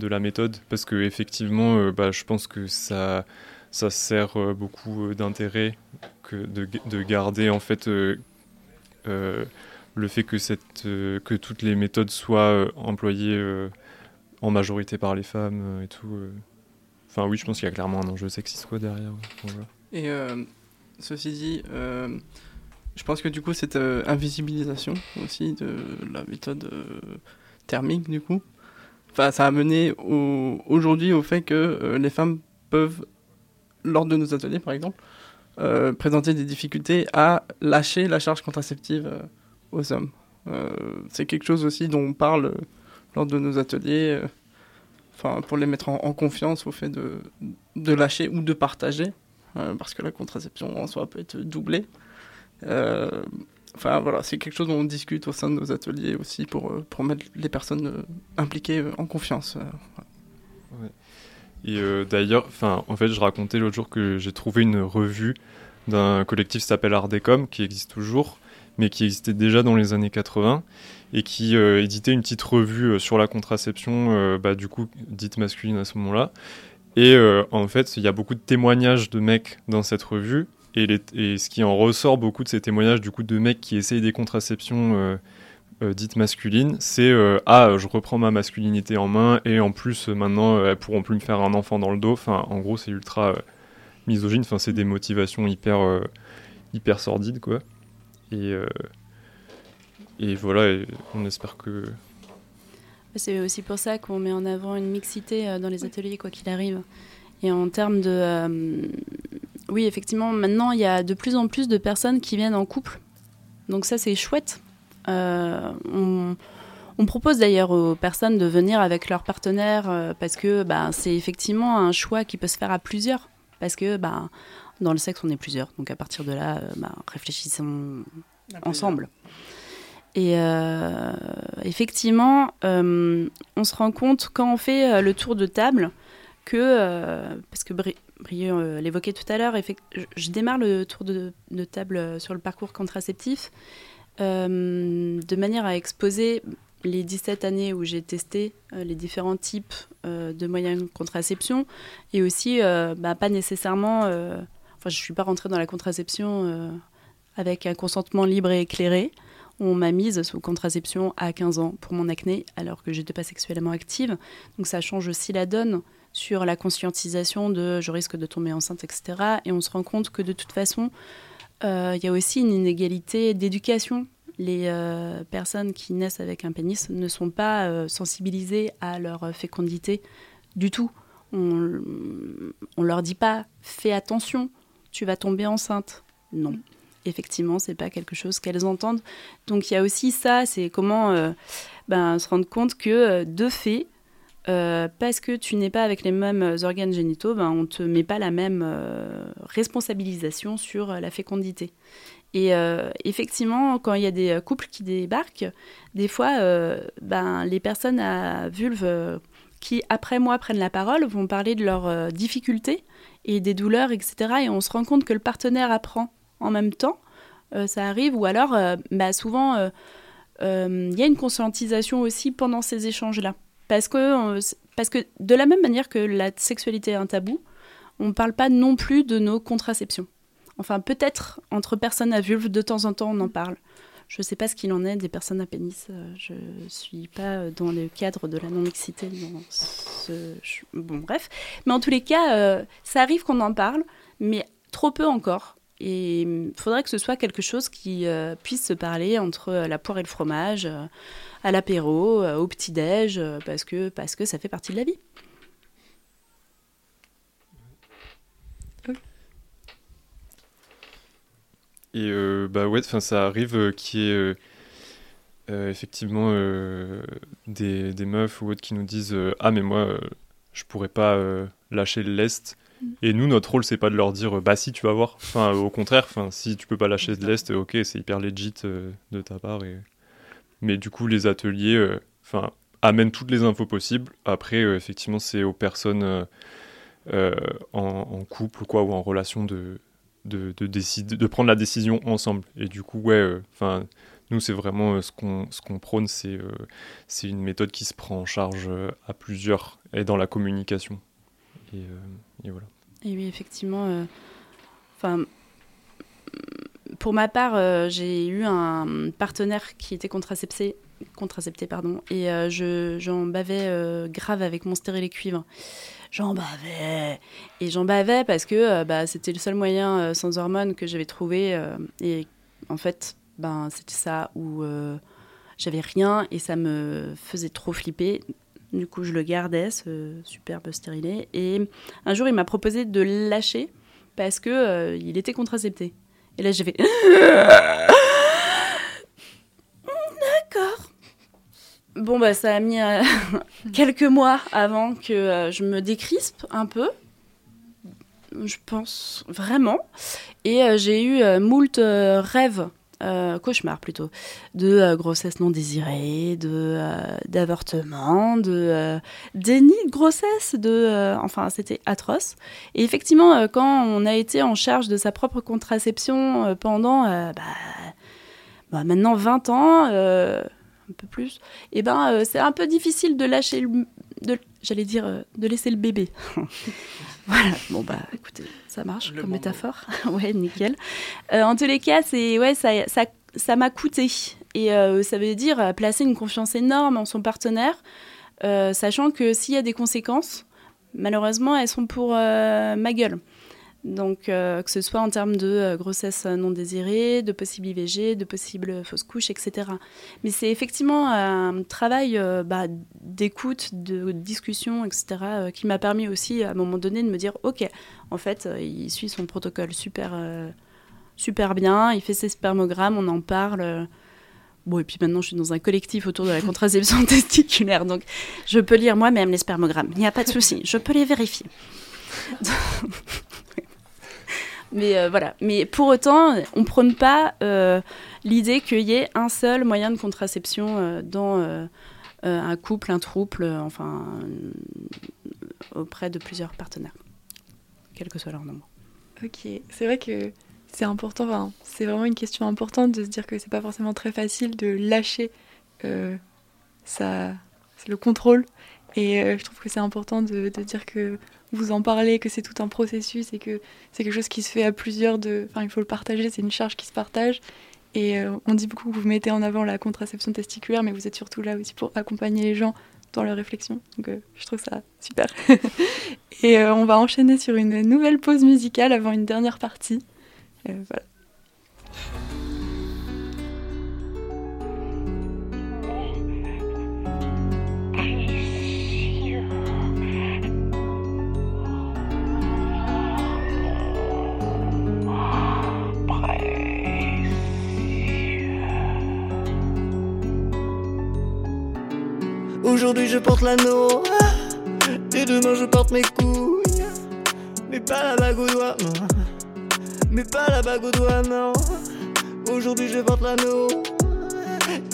la méthode parce que effectivement, euh, bah, je pense que ça ça sert euh, beaucoup euh, d'intérêt que de, de garder en fait euh, euh, le fait que, cette, euh, que toutes les méthodes soient euh, employées euh, en majorité par les femmes euh, et tout. euh. Enfin oui, je pense qu'il y a clairement un enjeu sexiste quoi derrière. Et euh, ceci dit, euh, je pense que du coup, cette euh, invisibilisation aussi de la méthode euh, thermique, du coup, ça a mené au- aujourd'hui au fait que euh, les femmes peuvent, lors de nos ateliers par exemple, présenter des difficultés à lâcher la charge contraceptive aux hommes. C'est quelque chose aussi dont on parle lors de nos ateliers, pour les mettre en, en confiance au fait de, de lâcher ou de partager, parce que la contraception en soi peut être doublée. Euh, Enfin voilà, c'est quelque chose dont on discute au sein de nos ateliers aussi pour, euh, pour mettre les personnes euh, impliquées en confiance. Et euh, d'ailleurs, en fait, je racontais l'autre jour que j'ai trouvé une revue d'un collectif qui s'appelle Ardecom, qui existe toujours, mais qui existait déjà dans les années 80, et qui euh, éditait une petite revue sur la contraception, bah, du coup, dite masculine à ce moment-là. Et en fait, il y a beaucoup de témoignages de mecs dans cette revue, et, les- et ce qui en ressort beaucoup de ces témoignages, du coup, de mecs qui essayent des contraceptions euh, euh, dites masculines, c'est euh, ah, je reprends ma masculinité en main, et en plus, euh, maintenant, euh, elles pourront plus me faire un enfant dans le dos. Enfin, en gros, c'est ultra euh, misogyne, enfin, c'est des motivations hyper, euh, hyper sordides, quoi. Et, euh, et voilà, et on espère que. C'est aussi pour ça qu'on met en avant une mixité euh, dans les ateliers, quoi qu'il arrive. Et en termes de... euh, oui, effectivement, maintenant, il y a de plus en plus de personnes qui viennent en couple. Donc ça, c'est chouette. Euh, on, on propose d'ailleurs aux personnes de venir avec leur partenaire euh, parce que bah, c'est effectivement un choix qui peut se faire à plusieurs. Parce que bah, dans le sexe, on est plusieurs. Donc à partir de là, euh, bah, réfléchissons ensemble. Et effectivement, on se rend compte quand on fait le tour de table que, parce que Bri- Brieux euh, l'évoquait tout à l'heure, je, démarre le tour de, table euh, sur le parcours contraceptif euh, de manière à exposer les 17 années où j'ai testé les différents types de moyens de contraception et aussi bah, pas nécessairement, enfin je suis pas rentrée dans la contraception avec un consentement libre et éclairé. On m'a mise sous contraception à 15 ans pour mon acné alors que j'étais pas sexuellement active. Donc ça change aussi la donne sur la conscientisation de je risque de tomber enceinte, etc. Et on se rend compte que de toute façon, euh, il y a aussi une inégalité d'éducation. Les euh, personnes qui naissent avec un pénis ne sont pas euh, sensibilisées à leur fécondité du tout. On, on leur dit pas fais attention, tu vas tomber enceinte. Non effectivement, c'est pas quelque chose qu'elles entendent. Donc il y a aussi ça, c'est comment ben, se rendre compte que de fait, euh, parce que tu n'es pas avec les mêmes organes génitaux, ben, on ne te met pas la même responsabilisation sur la fécondité. Et effectivement, quand il y a des couples qui débarquent, des fois, ben, les personnes à vulve qui, après moi, prennent la parole, vont parler de leurs difficultés et des douleurs, etc. Et on se rend compte que le partenaire apprend en même temps, euh, ça arrive. Ou alors, euh, bah, souvent, euh, il y a une conscientisation aussi pendant ces échanges-là. Parce que, parce que de la même manière que la sexualité est un tabou, on ne parle pas non plus de nos contraceptions. Enfin, peut-être entre personnes à vulve, de temps en temps, on en parle. Je ne sais pas ce qu'il en est des personnes à pénis. Je ne suis pas dans le cadre de la non-mixité. Bon, bref. Mais en tous les cas, ça arrive qu'on en parle, mais trop peu encore. Et il faudrait que ce soit quelque chose qui euh, puisse se parler entre euh, la poire et le fromage, euh, à l'apéro, au petit-déj, parce, que, parce que ça fait partie de la vie. Et bah ouais, ça arrive qu'il y ait effectivement des, des, meufs ou autres qui nous disent Ah, mais moi, je pourrais pas lâcher le lest et nous, notre rôle, c'est pas de leur dire bah si, tu vas voir. Enfin, au contraire, enfin, si tu peux pas lâcher de l'Est, ok, c'est hyper legit euh, de ta part. Et... Mais du coup, les ateliers euh, amènent toutes les infos possibles. Après, euh, effectivement, c'est aux personnes en, couple quoi, ou en relation de, de, de, de prendre la décision ensemble. Et du coup, ouais, enfin. nous, c'est vraiment ce qu'on ce qu'on prône, c'est c'est une méthode qui se prend en charge à plusieurs et dans la communication. Et, voilà. Et oui, effectivement. Euh, enfin, pour ma part, euh, j'ai eu un partenaire qui était contracepté, contracepté pardon, et euh, je, j'en bavais grave avec mon stérilet cuivre. J'en bavais et j'en bavais parce que bah, c'était le seul moyen sans hormones que j'avais trouvé et en fait, ben c'était ça où j'avais rien et ça me faisait trop flipper. Du coup, je le gardais, ce superbe stérilet. Et un jour, il m'a proposé de le lâcher parce euh, il était contracepté. Et là, j'ai fait. D'accord. Bon, bah, ça a mis euh, quelques mois avant que euh, je me décrispe un peu. Je pense vraiment. Et j'ai eu moult rêves euh, cauchemar plutôt, de euh, grossesse non désirée, de euh, d'avortement, de déni de grossesse, de enfin c'était atroce. Et effectivement, quand on a été en charge de sa propre contraception pendant bah, bah, maintenant 20 ans, un peu plus, et eh ben c'est un peu difficile de lâcher le, de, j'allais dire de laisser le bébé. voilà, bon bah écoutez, ça marche comme métaphore. ouais, nickel. Euh, en tous les cas, c'est ouais, ça, ça, ça m'a coûté. Et euh, ça veut dire euh, placer une confiance énorme en son partenaire, sachant que s'il y a des conséquences, malheureusement, elles sont pour ma gueule. Donc, euh, que ce soit en termes de euh, grossesse non désirée, de possible IVG, de possible fausse couche, etc. Mais c'est effectivement un travail euh, bah, d'écoute, de discussion, etc., qui m'a permis aussi, à un moment donné, de me dire Ok, en fait, il suit son protocole super, super bien, il fait ses spermogrammes, on en parle. Bon, et puis maintenant, je suis dans un collectif autour de la contraception testiculaire, donc je peux lire moi-même les spermogrammes. Il n'y a pas de souci, je peux les vérifier. Mais euh, voilà. Mais pour autant, on prône pas euh, l'idée qu'il y ait un seul moyen de contraception euh, dans un couple, un trouble, enfin, auprès de plusieurs partenaires, quel que soit leur nombre. Ok, c'est vrai que c'est important, c'est vraiment une question importante de se dire que c'est pas forcément très facile de lâcher ça, le contrôle. Et je trouve que c'est important de, dire que vous en parlez, que c'est tout un processus et que c'est quelque chose qui se fait à plusieurs. Enfin, il faut le partager, c'est une charge qui se partage. Et euh, on dit beaucoup que vous mettez en avant la contraception testiculaire, mais vous êtes surtout là aussi pour accompagner les gens dans leurs réflexions. Donc euh, je trouve ça super. Et euh, on va enchaîner sur une nouvelle pause musicale avant une dernière partie. Voilà. Aujourd'hui je porte l'anneau. Et demain je porte mes couilles. Mais pas la bague au doigt, non. Mais pas la bague au doigt, non. Aujourd'hui je porte l'anneau.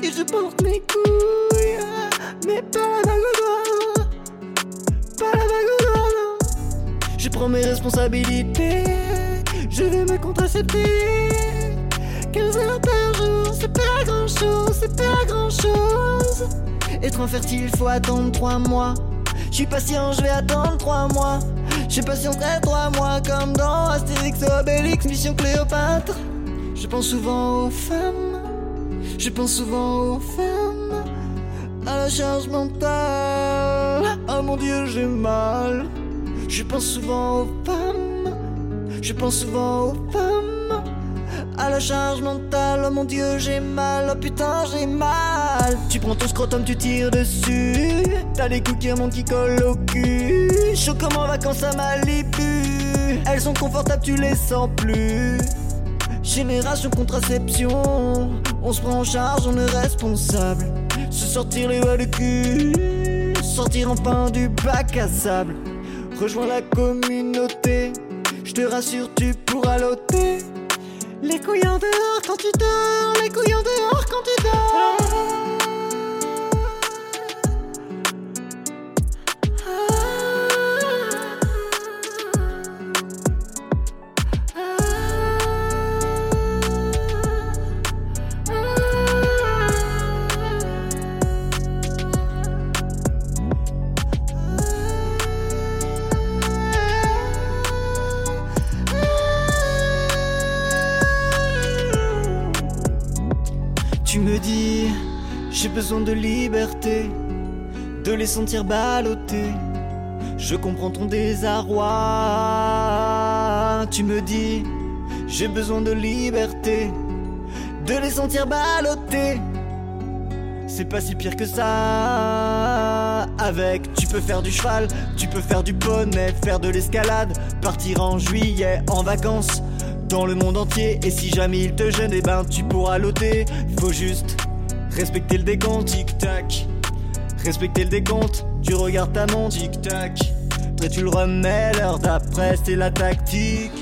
Et je porte mes couilles. Mais pas la bague au doigt Pas la bague au doigt, non. Je prends mes responsabilités. Je vais me contracepter. 15 heures par jour, c'est pas grand chose, c'est pas grand chose être infertile, faut attendre 3 mois. Je suis patient, je vais attendre 3 mois. Je patienterai 3 mois comme dans Astérix Obélix, Mission Cléopâtre. Je pense souvent aux femmes, je pense souvent aux femmes, à la charge mentale. Oh mon dieu, j'ai mal. Je pense souvent aux femmes, je pense souvent aux femmes à la charge mentale. Oh mon dieu, j'ai mal, oh putain, j'ai mal. Tu prends ton scrotum, tu tires dessus. T'as les coups qui remontent qui collent au cul. Chaud comme en vacances à Malibu. Elles sont confortables, tu les sens plus. Génération contraception. On se prend en charge, on est responsable. Se sortir les doigts de cul. Sortir enfin du bac à sable. Rejoins la communauté. Je te rassure, tu pourras l'ôter. Les couilles en dehors quand tu dors, les couilles en dehors quand tu dors. J'ai besoin de liberté, de les sentir balloter. Je comprends ton désarroi. Tu me dis, j'ai besoin de liberté, de les sentir balloter. C'est pas si pire que ça. Avec, tu peux faire du cheval, tu peux faire du poney, faire de l'escalade, partir en juillet en vacances dans le monde entier. Et si jamais il te gêne, eh ben tu pourras l'ôter. Faut juste respecter le décompte, tic-tac. Respecter le décompte, tu regardes ta montre, tic-tac. Après tu le remets, l'heure d'après, c'est la tactique.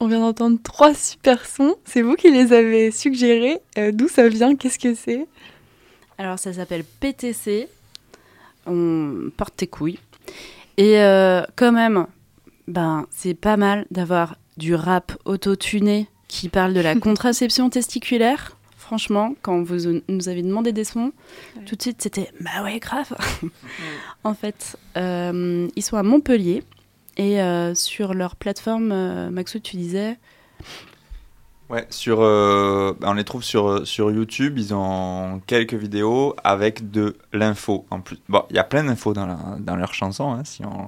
On vient d'entendre trois super sons. C'est vous qui les avez suggérés. Euh, D'où ça vient? Qu'est-ce que c'est? Alors, ça s'appelle PTC. On porte tes couilles. Et euh, quand même, ben, c'est pas mal d'avoir du rap auto-tuné qui parle de la contraception testiculaire. Franchement, quand vous nous avez demandé des sons, tout de suite c'était bah ouais, grave. en fait, euh, ils sont à Montpellier et euh, sur leur plateforme, euh, Maxou, tu disais. Ouais, sur, euh, on les trouve sur, sur YouTube. Ils ont quelques vidéos avec de l'info en plus. Bon, il y a plein d'infos dans, la, dans leurs chansons. Hein, si on,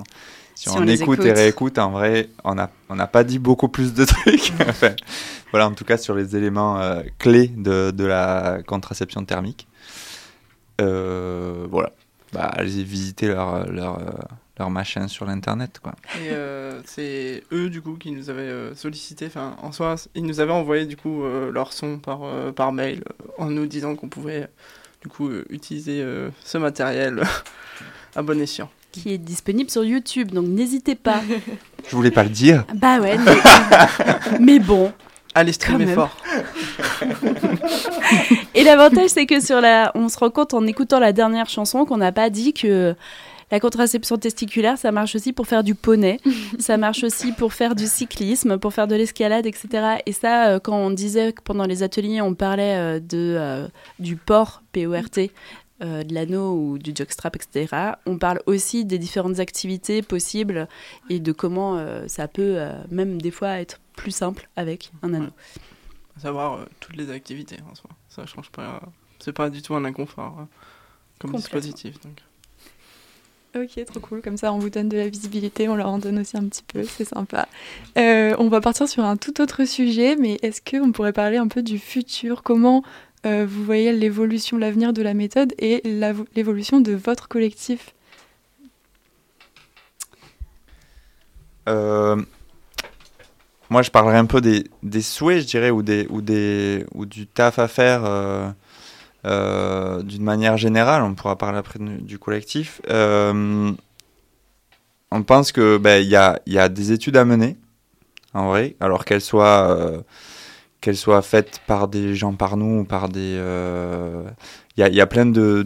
si, Si on, écoute, écoute. et réécoute, en vrai, on n'a on n'a pas dit beaucoup plus de trucs. Enfin, voilà, en tout cas, sur les éléments euh, clés de, de la contraception thermique. Euh, voilà. Bah, allez visiter leur, leur, euh, leur machin sur l'internet, quoi. Et euh, c'est eux du coup qui nous avaient euh, sollicité, enfin en soi ils nous avaient envoyé du coup euh, leur son par, euh, par mail en nous disant qu'on pouvait du coup euh, utiliser euh, ce matériel à bon escient. Qui est disponible sur YouTube, donc n'hésitez pas. Je voulais pas le dire. bah ouais, mais, mais bon. Allez streamer fort. Et l'avantage, c'est que sur la, on se rend compte en écoutant la dernière chanson qu'on n'a pas dit que La contraception testiculaire, ça marche aussi pour faire du poney, ça marche aussi pour faire du cyclisme, pour faire de l'escalade, etc. Et ça, euh, quand on disait que pendant les ateliers, on parlait euh, de, euh, du port, P-O-R-T, de l'anneau ou du jockstrap, etc. On parle aussi des différentes activités possibles et de comment ça peut même des fois être plus simple avec un anneau. À savoir toutes les activités en soi. Ça change pas. C'est pas du tout un inconfort hein, comme dispositif. Donc. Ok, trop cool. Comme ça, on vous donne de la visibilité, on leur en donne aussi un petit peu, c'est sympa. Euh, on va partir sur un tout autre sujet, mais est-ce qu'on pourrait parler un peu du futur? Comment euh, vous voyez l'évolution, l'avenir de la méthode et l'évolution de votre collectif? Euh, Moi, je parlerai un peu des, des, souhaits, je dirais, ou, des, ou, des, ou du taf à faire euh, d'une manière générale, on pourra parler après du, collectif, euh, on pense que ben, il y, a, des études à mener, en vrai, alors qu'elles soient, euh, faites par des gens par nous ou par des... Il y a, plein de,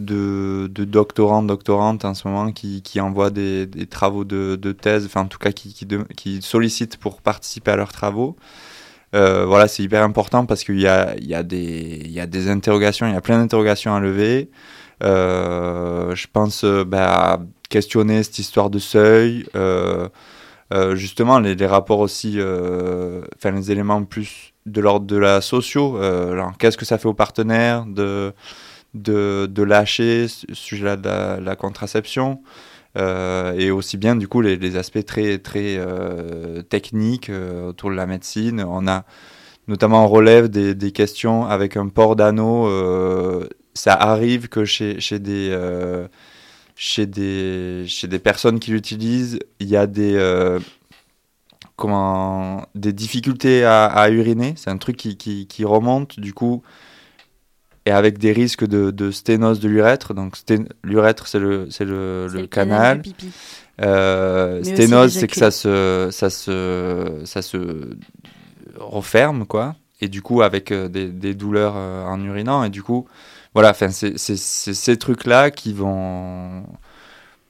doctorants, doctorantes en ce moment qui, envoient des, travaux de, de, thèse, enfin en tout cas qui, qui, qui sollicitent pour participer à leurs travaux. Euh, voilà, c'est hyper important parce qu'il y a, il y, a des, il y a des interrogations, il y a plein d'interrogations à lever. Euh, je pense euh, bah, questionner cette histoire de seuil, justement les, les, rapports aussi, enfin les éléments plus de l'ordre de la socio. Qu'est-ce que ça fait aux partenaires de, de, de lâcher ce sujet-là de la contraception euh, et aussi bien du coup les, aspects très très euh, techniques euh, autour de la médecine. On a notamment on relève des, questions avec un port d'anneau. ça arrive que chez, chez des chez des chez des personnes qui l'utilisent, il y a des comment des difficultés à, à uriner. C'est un truc qui, qui, qui remonte. Du coup, et avec des risques de, de sténose de l'urètre. Donc l'urètre, c'est le, le, canal. Euh, sténose, c'est que ça se, ça, se, ça se referme, quoi. Et du coup, avec euh, des, des, douleurs euh, en urinant. Et du coup, voilà, c'est ces trucs-là qui vont...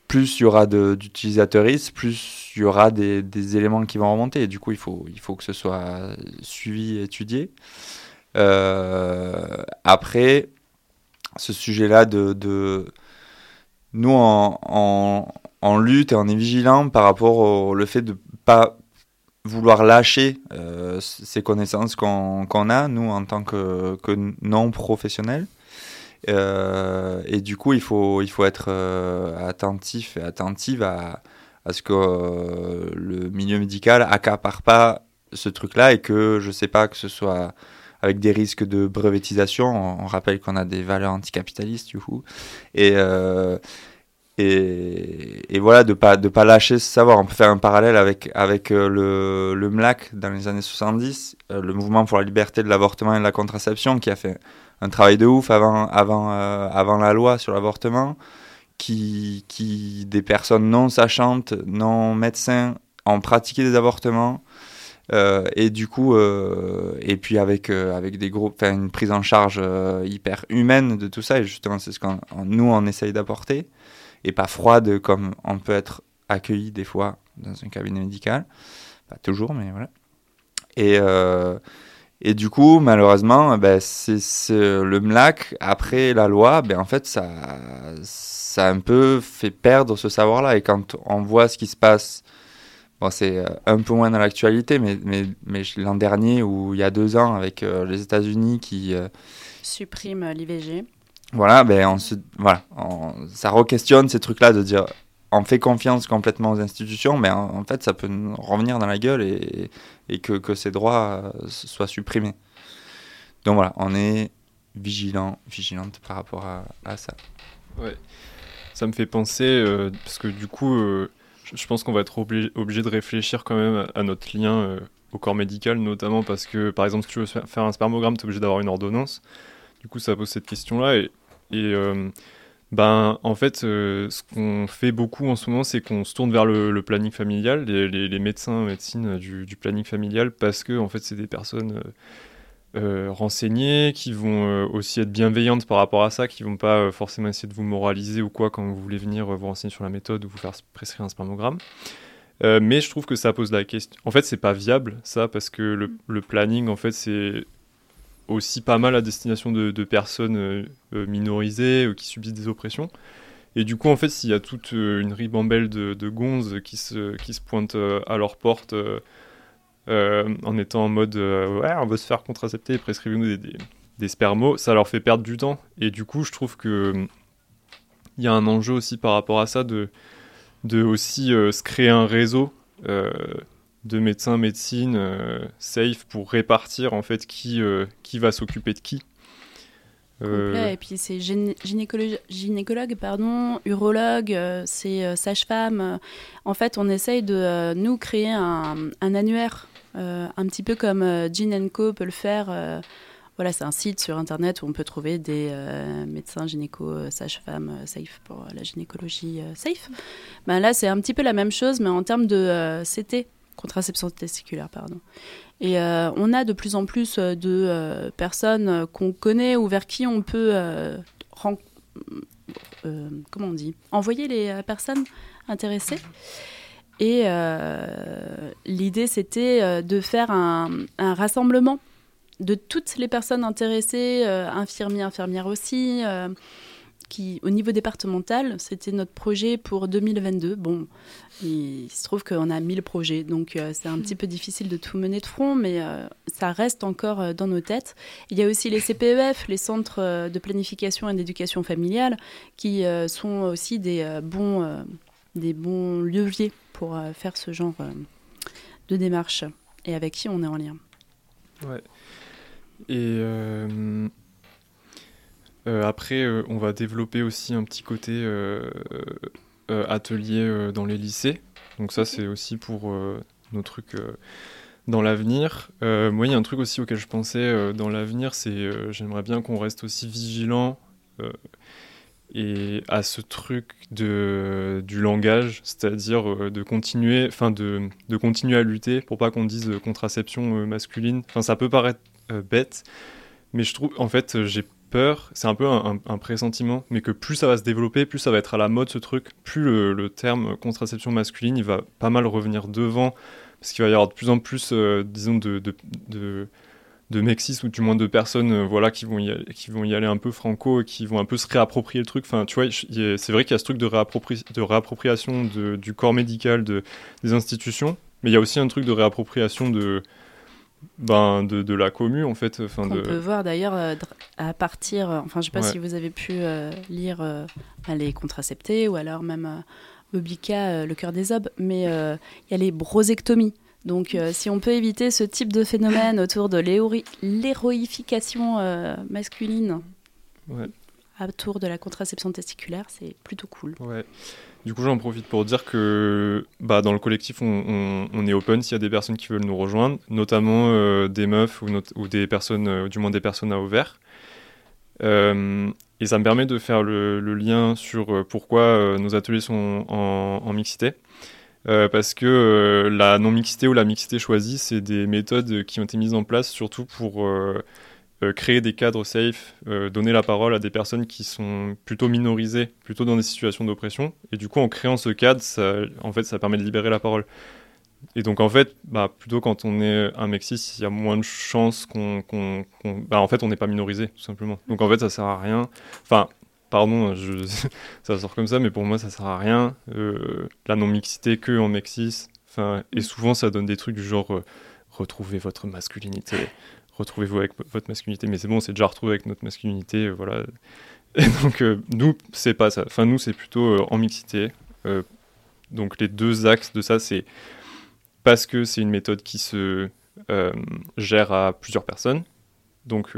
Plus il y aura d'utilisateuristes, plus il y aura des, des, éléments qui vont remonter. Et du coup, il faut, il faut que ce soit suivi, étudié. Euh, après, ce sujet-là de, de, nous en, en, lutte et on est vigilant par rapport au le fait de pas vouloir lâcher euh, ces connaissances qu'on a nous en tant que, que non professionnels euh, et du coup il faut il faut être attentif et attentive à, à ce que le milieu médical accapare pas ce truc là et que je sais pas que ce soit avec des risques de brevetisation. On, rappelle qu'on a des valeurs anticapitalistes, du euh, et, et, voilà, de pas, de pas lâcher ce savoir. On peut faire un parallèle avec, avec euh, le, le MLAC dans les années 70, euh, le mouvement pour la liberté de l'avortement et de la contraception, qui a fait un travail de ouf avant, avant, avant la loi sur l'avortement, qui, qui, des personnes non sachantes, non médecins, ont pratiqué des avortements euh, et du coup, euh, et puis avec, euh, avec des groupes, une prise en charge hyper humaine de tout ça, et justement, c'est ce qu'on nous on essaye d'apporter, et pas froide comme on peut être accueilli des fois dans un cabinet médical. Pas toujours, mais voilà. Et, et du coup, malheureusement, ben, c'est le MLAC, après la loi, ben, en fait, ça, ça a un peu fait perdre ce savoir-là. Et quand on voit ce qui se passe c'est euh, un peu moins dans l'actualité, mais, mais, mais l'an dernier ou il y a deux ans avec euh, les États-Unis qui euh, suppriment l'IVG. Voilà, ben on se, voilà, ça re-questionne ces trucs-là de dire on fait confiance complètement aux institutions, mais en, fait ça peut nous revenir dans la gueule et, et que, que, ces droits soient supprimés. Donc voilà, on est vigilant, vigilante par rapport à, à ça. Ouais, ça me fait penser parce que du coup je pense qu'on va être obligé, de réfléchir quand même à notre lien euh, au corps médical, notamment parce que, par exemple, si tu veux faire un spermogramme, tu es obligé d'avoir une ordonnance. Du coup, ça pose cette question-là. Et, euh, ben, en fait, euh, ce qu'on fait beaucoup en ce moment, c'est qu'on se tourne vers le, planning familial, les, les, médecins médecine du, planning familial, parce que, en fait, c'est des personnes renseigner, qui vont aussi être bienveillantes par rapport à ça, qui vont pas forcément essayer de vous moraliser ou quoi quand vous voulez venir vous renseigner sur la méthode ou vous faire prescrire un spermogramme. mais je trouve que ça pose la question. En fait, c'est pas viable ça parce que le, le planning, en fait, c'est aussi pas mal à destination de, personnes euh, euh, minorisées euh, qui subissent des oppressions. Et du coup, en fait, s'il y a toute une ribambelle de, de gonzes qui se, qui se pointent à leur porte en étant en mode ouais, on veut se faire contracepter, prescrivez-nous des, des, spermos, ça leur fait perdre du temps. Et du coup, je trouve que il y a un enjeu aussi par rapport à ça de, aussi se créer un réseau de médecins, médecine euh, safe pour répartir en fait qui, euh, qui va s'occuper de qui. Euh, et puis c'est gynécologue, gynécologue, pardon, urologue, c'est sage-femme. En fait, on essaye de nous créer un annuaire, un petit peu comme Gene Co peut le faire. voilà, c'est un site sur internet où on peut trouver des médecins gynéco, sage-femme safe pour la gynécologie safe. Ben là, c'est un petit peu la même chose, mais en termes de CT, contraception testiculaire, pardon. Et euh, on a de plus en plus euh, de euh, personnes qu'on connaît ou vers qui on peut envoyer les personnes intéressées. Et l'idée, c'était de faire un, rassemblement de toutes les personnes intéressées, infirmiers, infirmières aussi au niveau départemental, c'était notre projet pour 2022. Bon, il se trouve qu'on a 1000 projets, donc euh, c'est un petit peu difficile de tout mener de front, mais euh, ça reste encore euh, dans nos têtes. Il y a aussi les CPEF, les centres de planification et d'éducation familiale, qui sont aussi des, bons, des bons leviers pour faire ce genre de démarche et avec qui on est en lien. Ouais. Et euh, après, euh, on va développer aussi un petit côté euh, atelier dans les lycées. Donc ça, c'est aussi pour nos trucs dans l'avenir. moi, il y a un truc aussi auquel je pensais dans l'avenir, c'est j'aimerais bien qu'on reste aussi vigilant et à ce truc de, du langage, c'est-à-dire de continuer, enfin de, de, continuer à lutter pour pas qu'on dise contraception masculine. Enfin, ça peut paraître bête, mais je trouve, en fait, j'ai peur, c'est un peu un, pressentiment, mais que plus ça va se développer, plus ça va être à la mode ce truc, plus le, terme contraception masculine, il va pas mal revenir devant, parce qu'il va y avoir de plus en plus, euh, disons, de, de, de mexis ou du moins de personnes euh, voilà, qui, vont y aller, qui vont y aller un peu franco et qui vont un peu se réapproprier le truc. Enfin, tu vois, c'est vrai qu'il y a ce truc de, de réappropriation du corps médical de, des institutions, mais il y a aussi un truc de réappropriation de ben, de, de, la commu en fait. Enfin, On peut voir d'ailleurs euh, à partir, euh, enfin je sais pas si vous avez pu euh, lire Les Contraceptés ou alors même Obika, Le cœur des obes, mais il y a les brosectomies. Donc si on peut éviter ce type de phénomène autour de l'héroïfication masculine autour de la contraception testiculaire, c'est plutôt cool. Ouais. Du coup, j'en profite pour dire que bah, dans le collectif, on, est open s'il y a des personnes qui veulent nous rejoindre, notamment euh, des meufs ou, ou, des personnes, euh, du moins des personnes à ouvert. Euh, et ça me permet de faire le, lien sur pourquoi nos ateliers sont en, mixité. Parce que la non-mixité ou la mixité choisie, c'est des méthodes qui ont été mises en place surtout pour euh, créer des cadres safe, euh, donner la parole à des personnes qui sont plutôt minorisées, plutôt dans des situations d'oppression. Et du coup, en créant ce cadre, ça, en fait, ça permet de libérer la parole. Et donc, en fait, bah, plutôt quand on est un mexis, il y a moins de chances qu'on. bah, en fait, on n'est pas minorisé, tout simplement. Donc, en fait, ça sert à rien. Enfin, pardon, je... ça sort comme ça, mais pour moi, ça sert à rien. Euh, la non-mixité que en mexis. Enfin, et souvent, ça donne des trucs du genre retrouver votre masculinité retrouvez-vous avec votre masculinité, mais c'est bon, c'est déjà retrouvé avec notre masculinité, euh, voilà. Et donc, euh, nous, c'est pas ça. Enfin, nous, c'est plutôt euh, en mixité. donc, les deux axes de ça, c'est parce que c'est une méthode qui se gère à plusieurs personnes. Donc,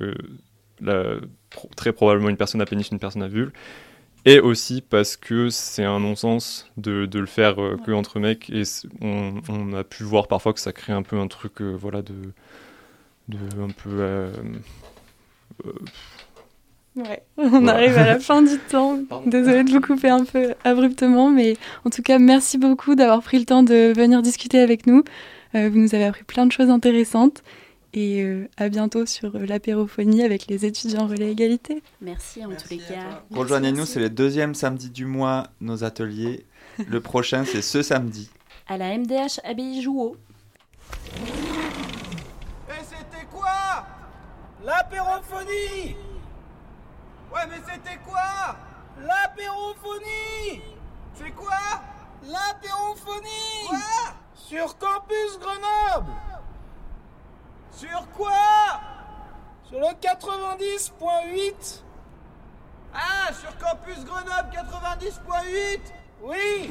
très probablement une personne à pénis, une personne à vulve. Et aussi parce que c'est un non-sens de, de, le faire que entre mecs. Et on, on, a pu voir parfois que ça crée un peu un truc voilà, de de un peu. Euh, euh, ouais, on arrive à la fin du temps. Désolée de vous couper un peu abruptement, mais en tout cas, merci beaucoup d'avoir pris le temps de venir discuter avec nous. Euh, vous nous avez appris plein de choses intéressantes. Et euh, à bientôt sur euh, l'apérophonie avec les étudiants relais égalité. Merci en tous les cas. Rejoignez-nous, c'est le deuxième samedi du mois, nos ateliers. Le prochain, c'est ce samedi. À la MDH Abbaye Jouot. Et c'était quoi? L'apérophonie Ouais, mais c'était quoi? L'apérophonie C'est quoi? L'apérophonie Quoi? Sur Campus Grenoble Sur quoi? Sur le 90.8 Ah, sur Campus Grenoble 90.8 Oui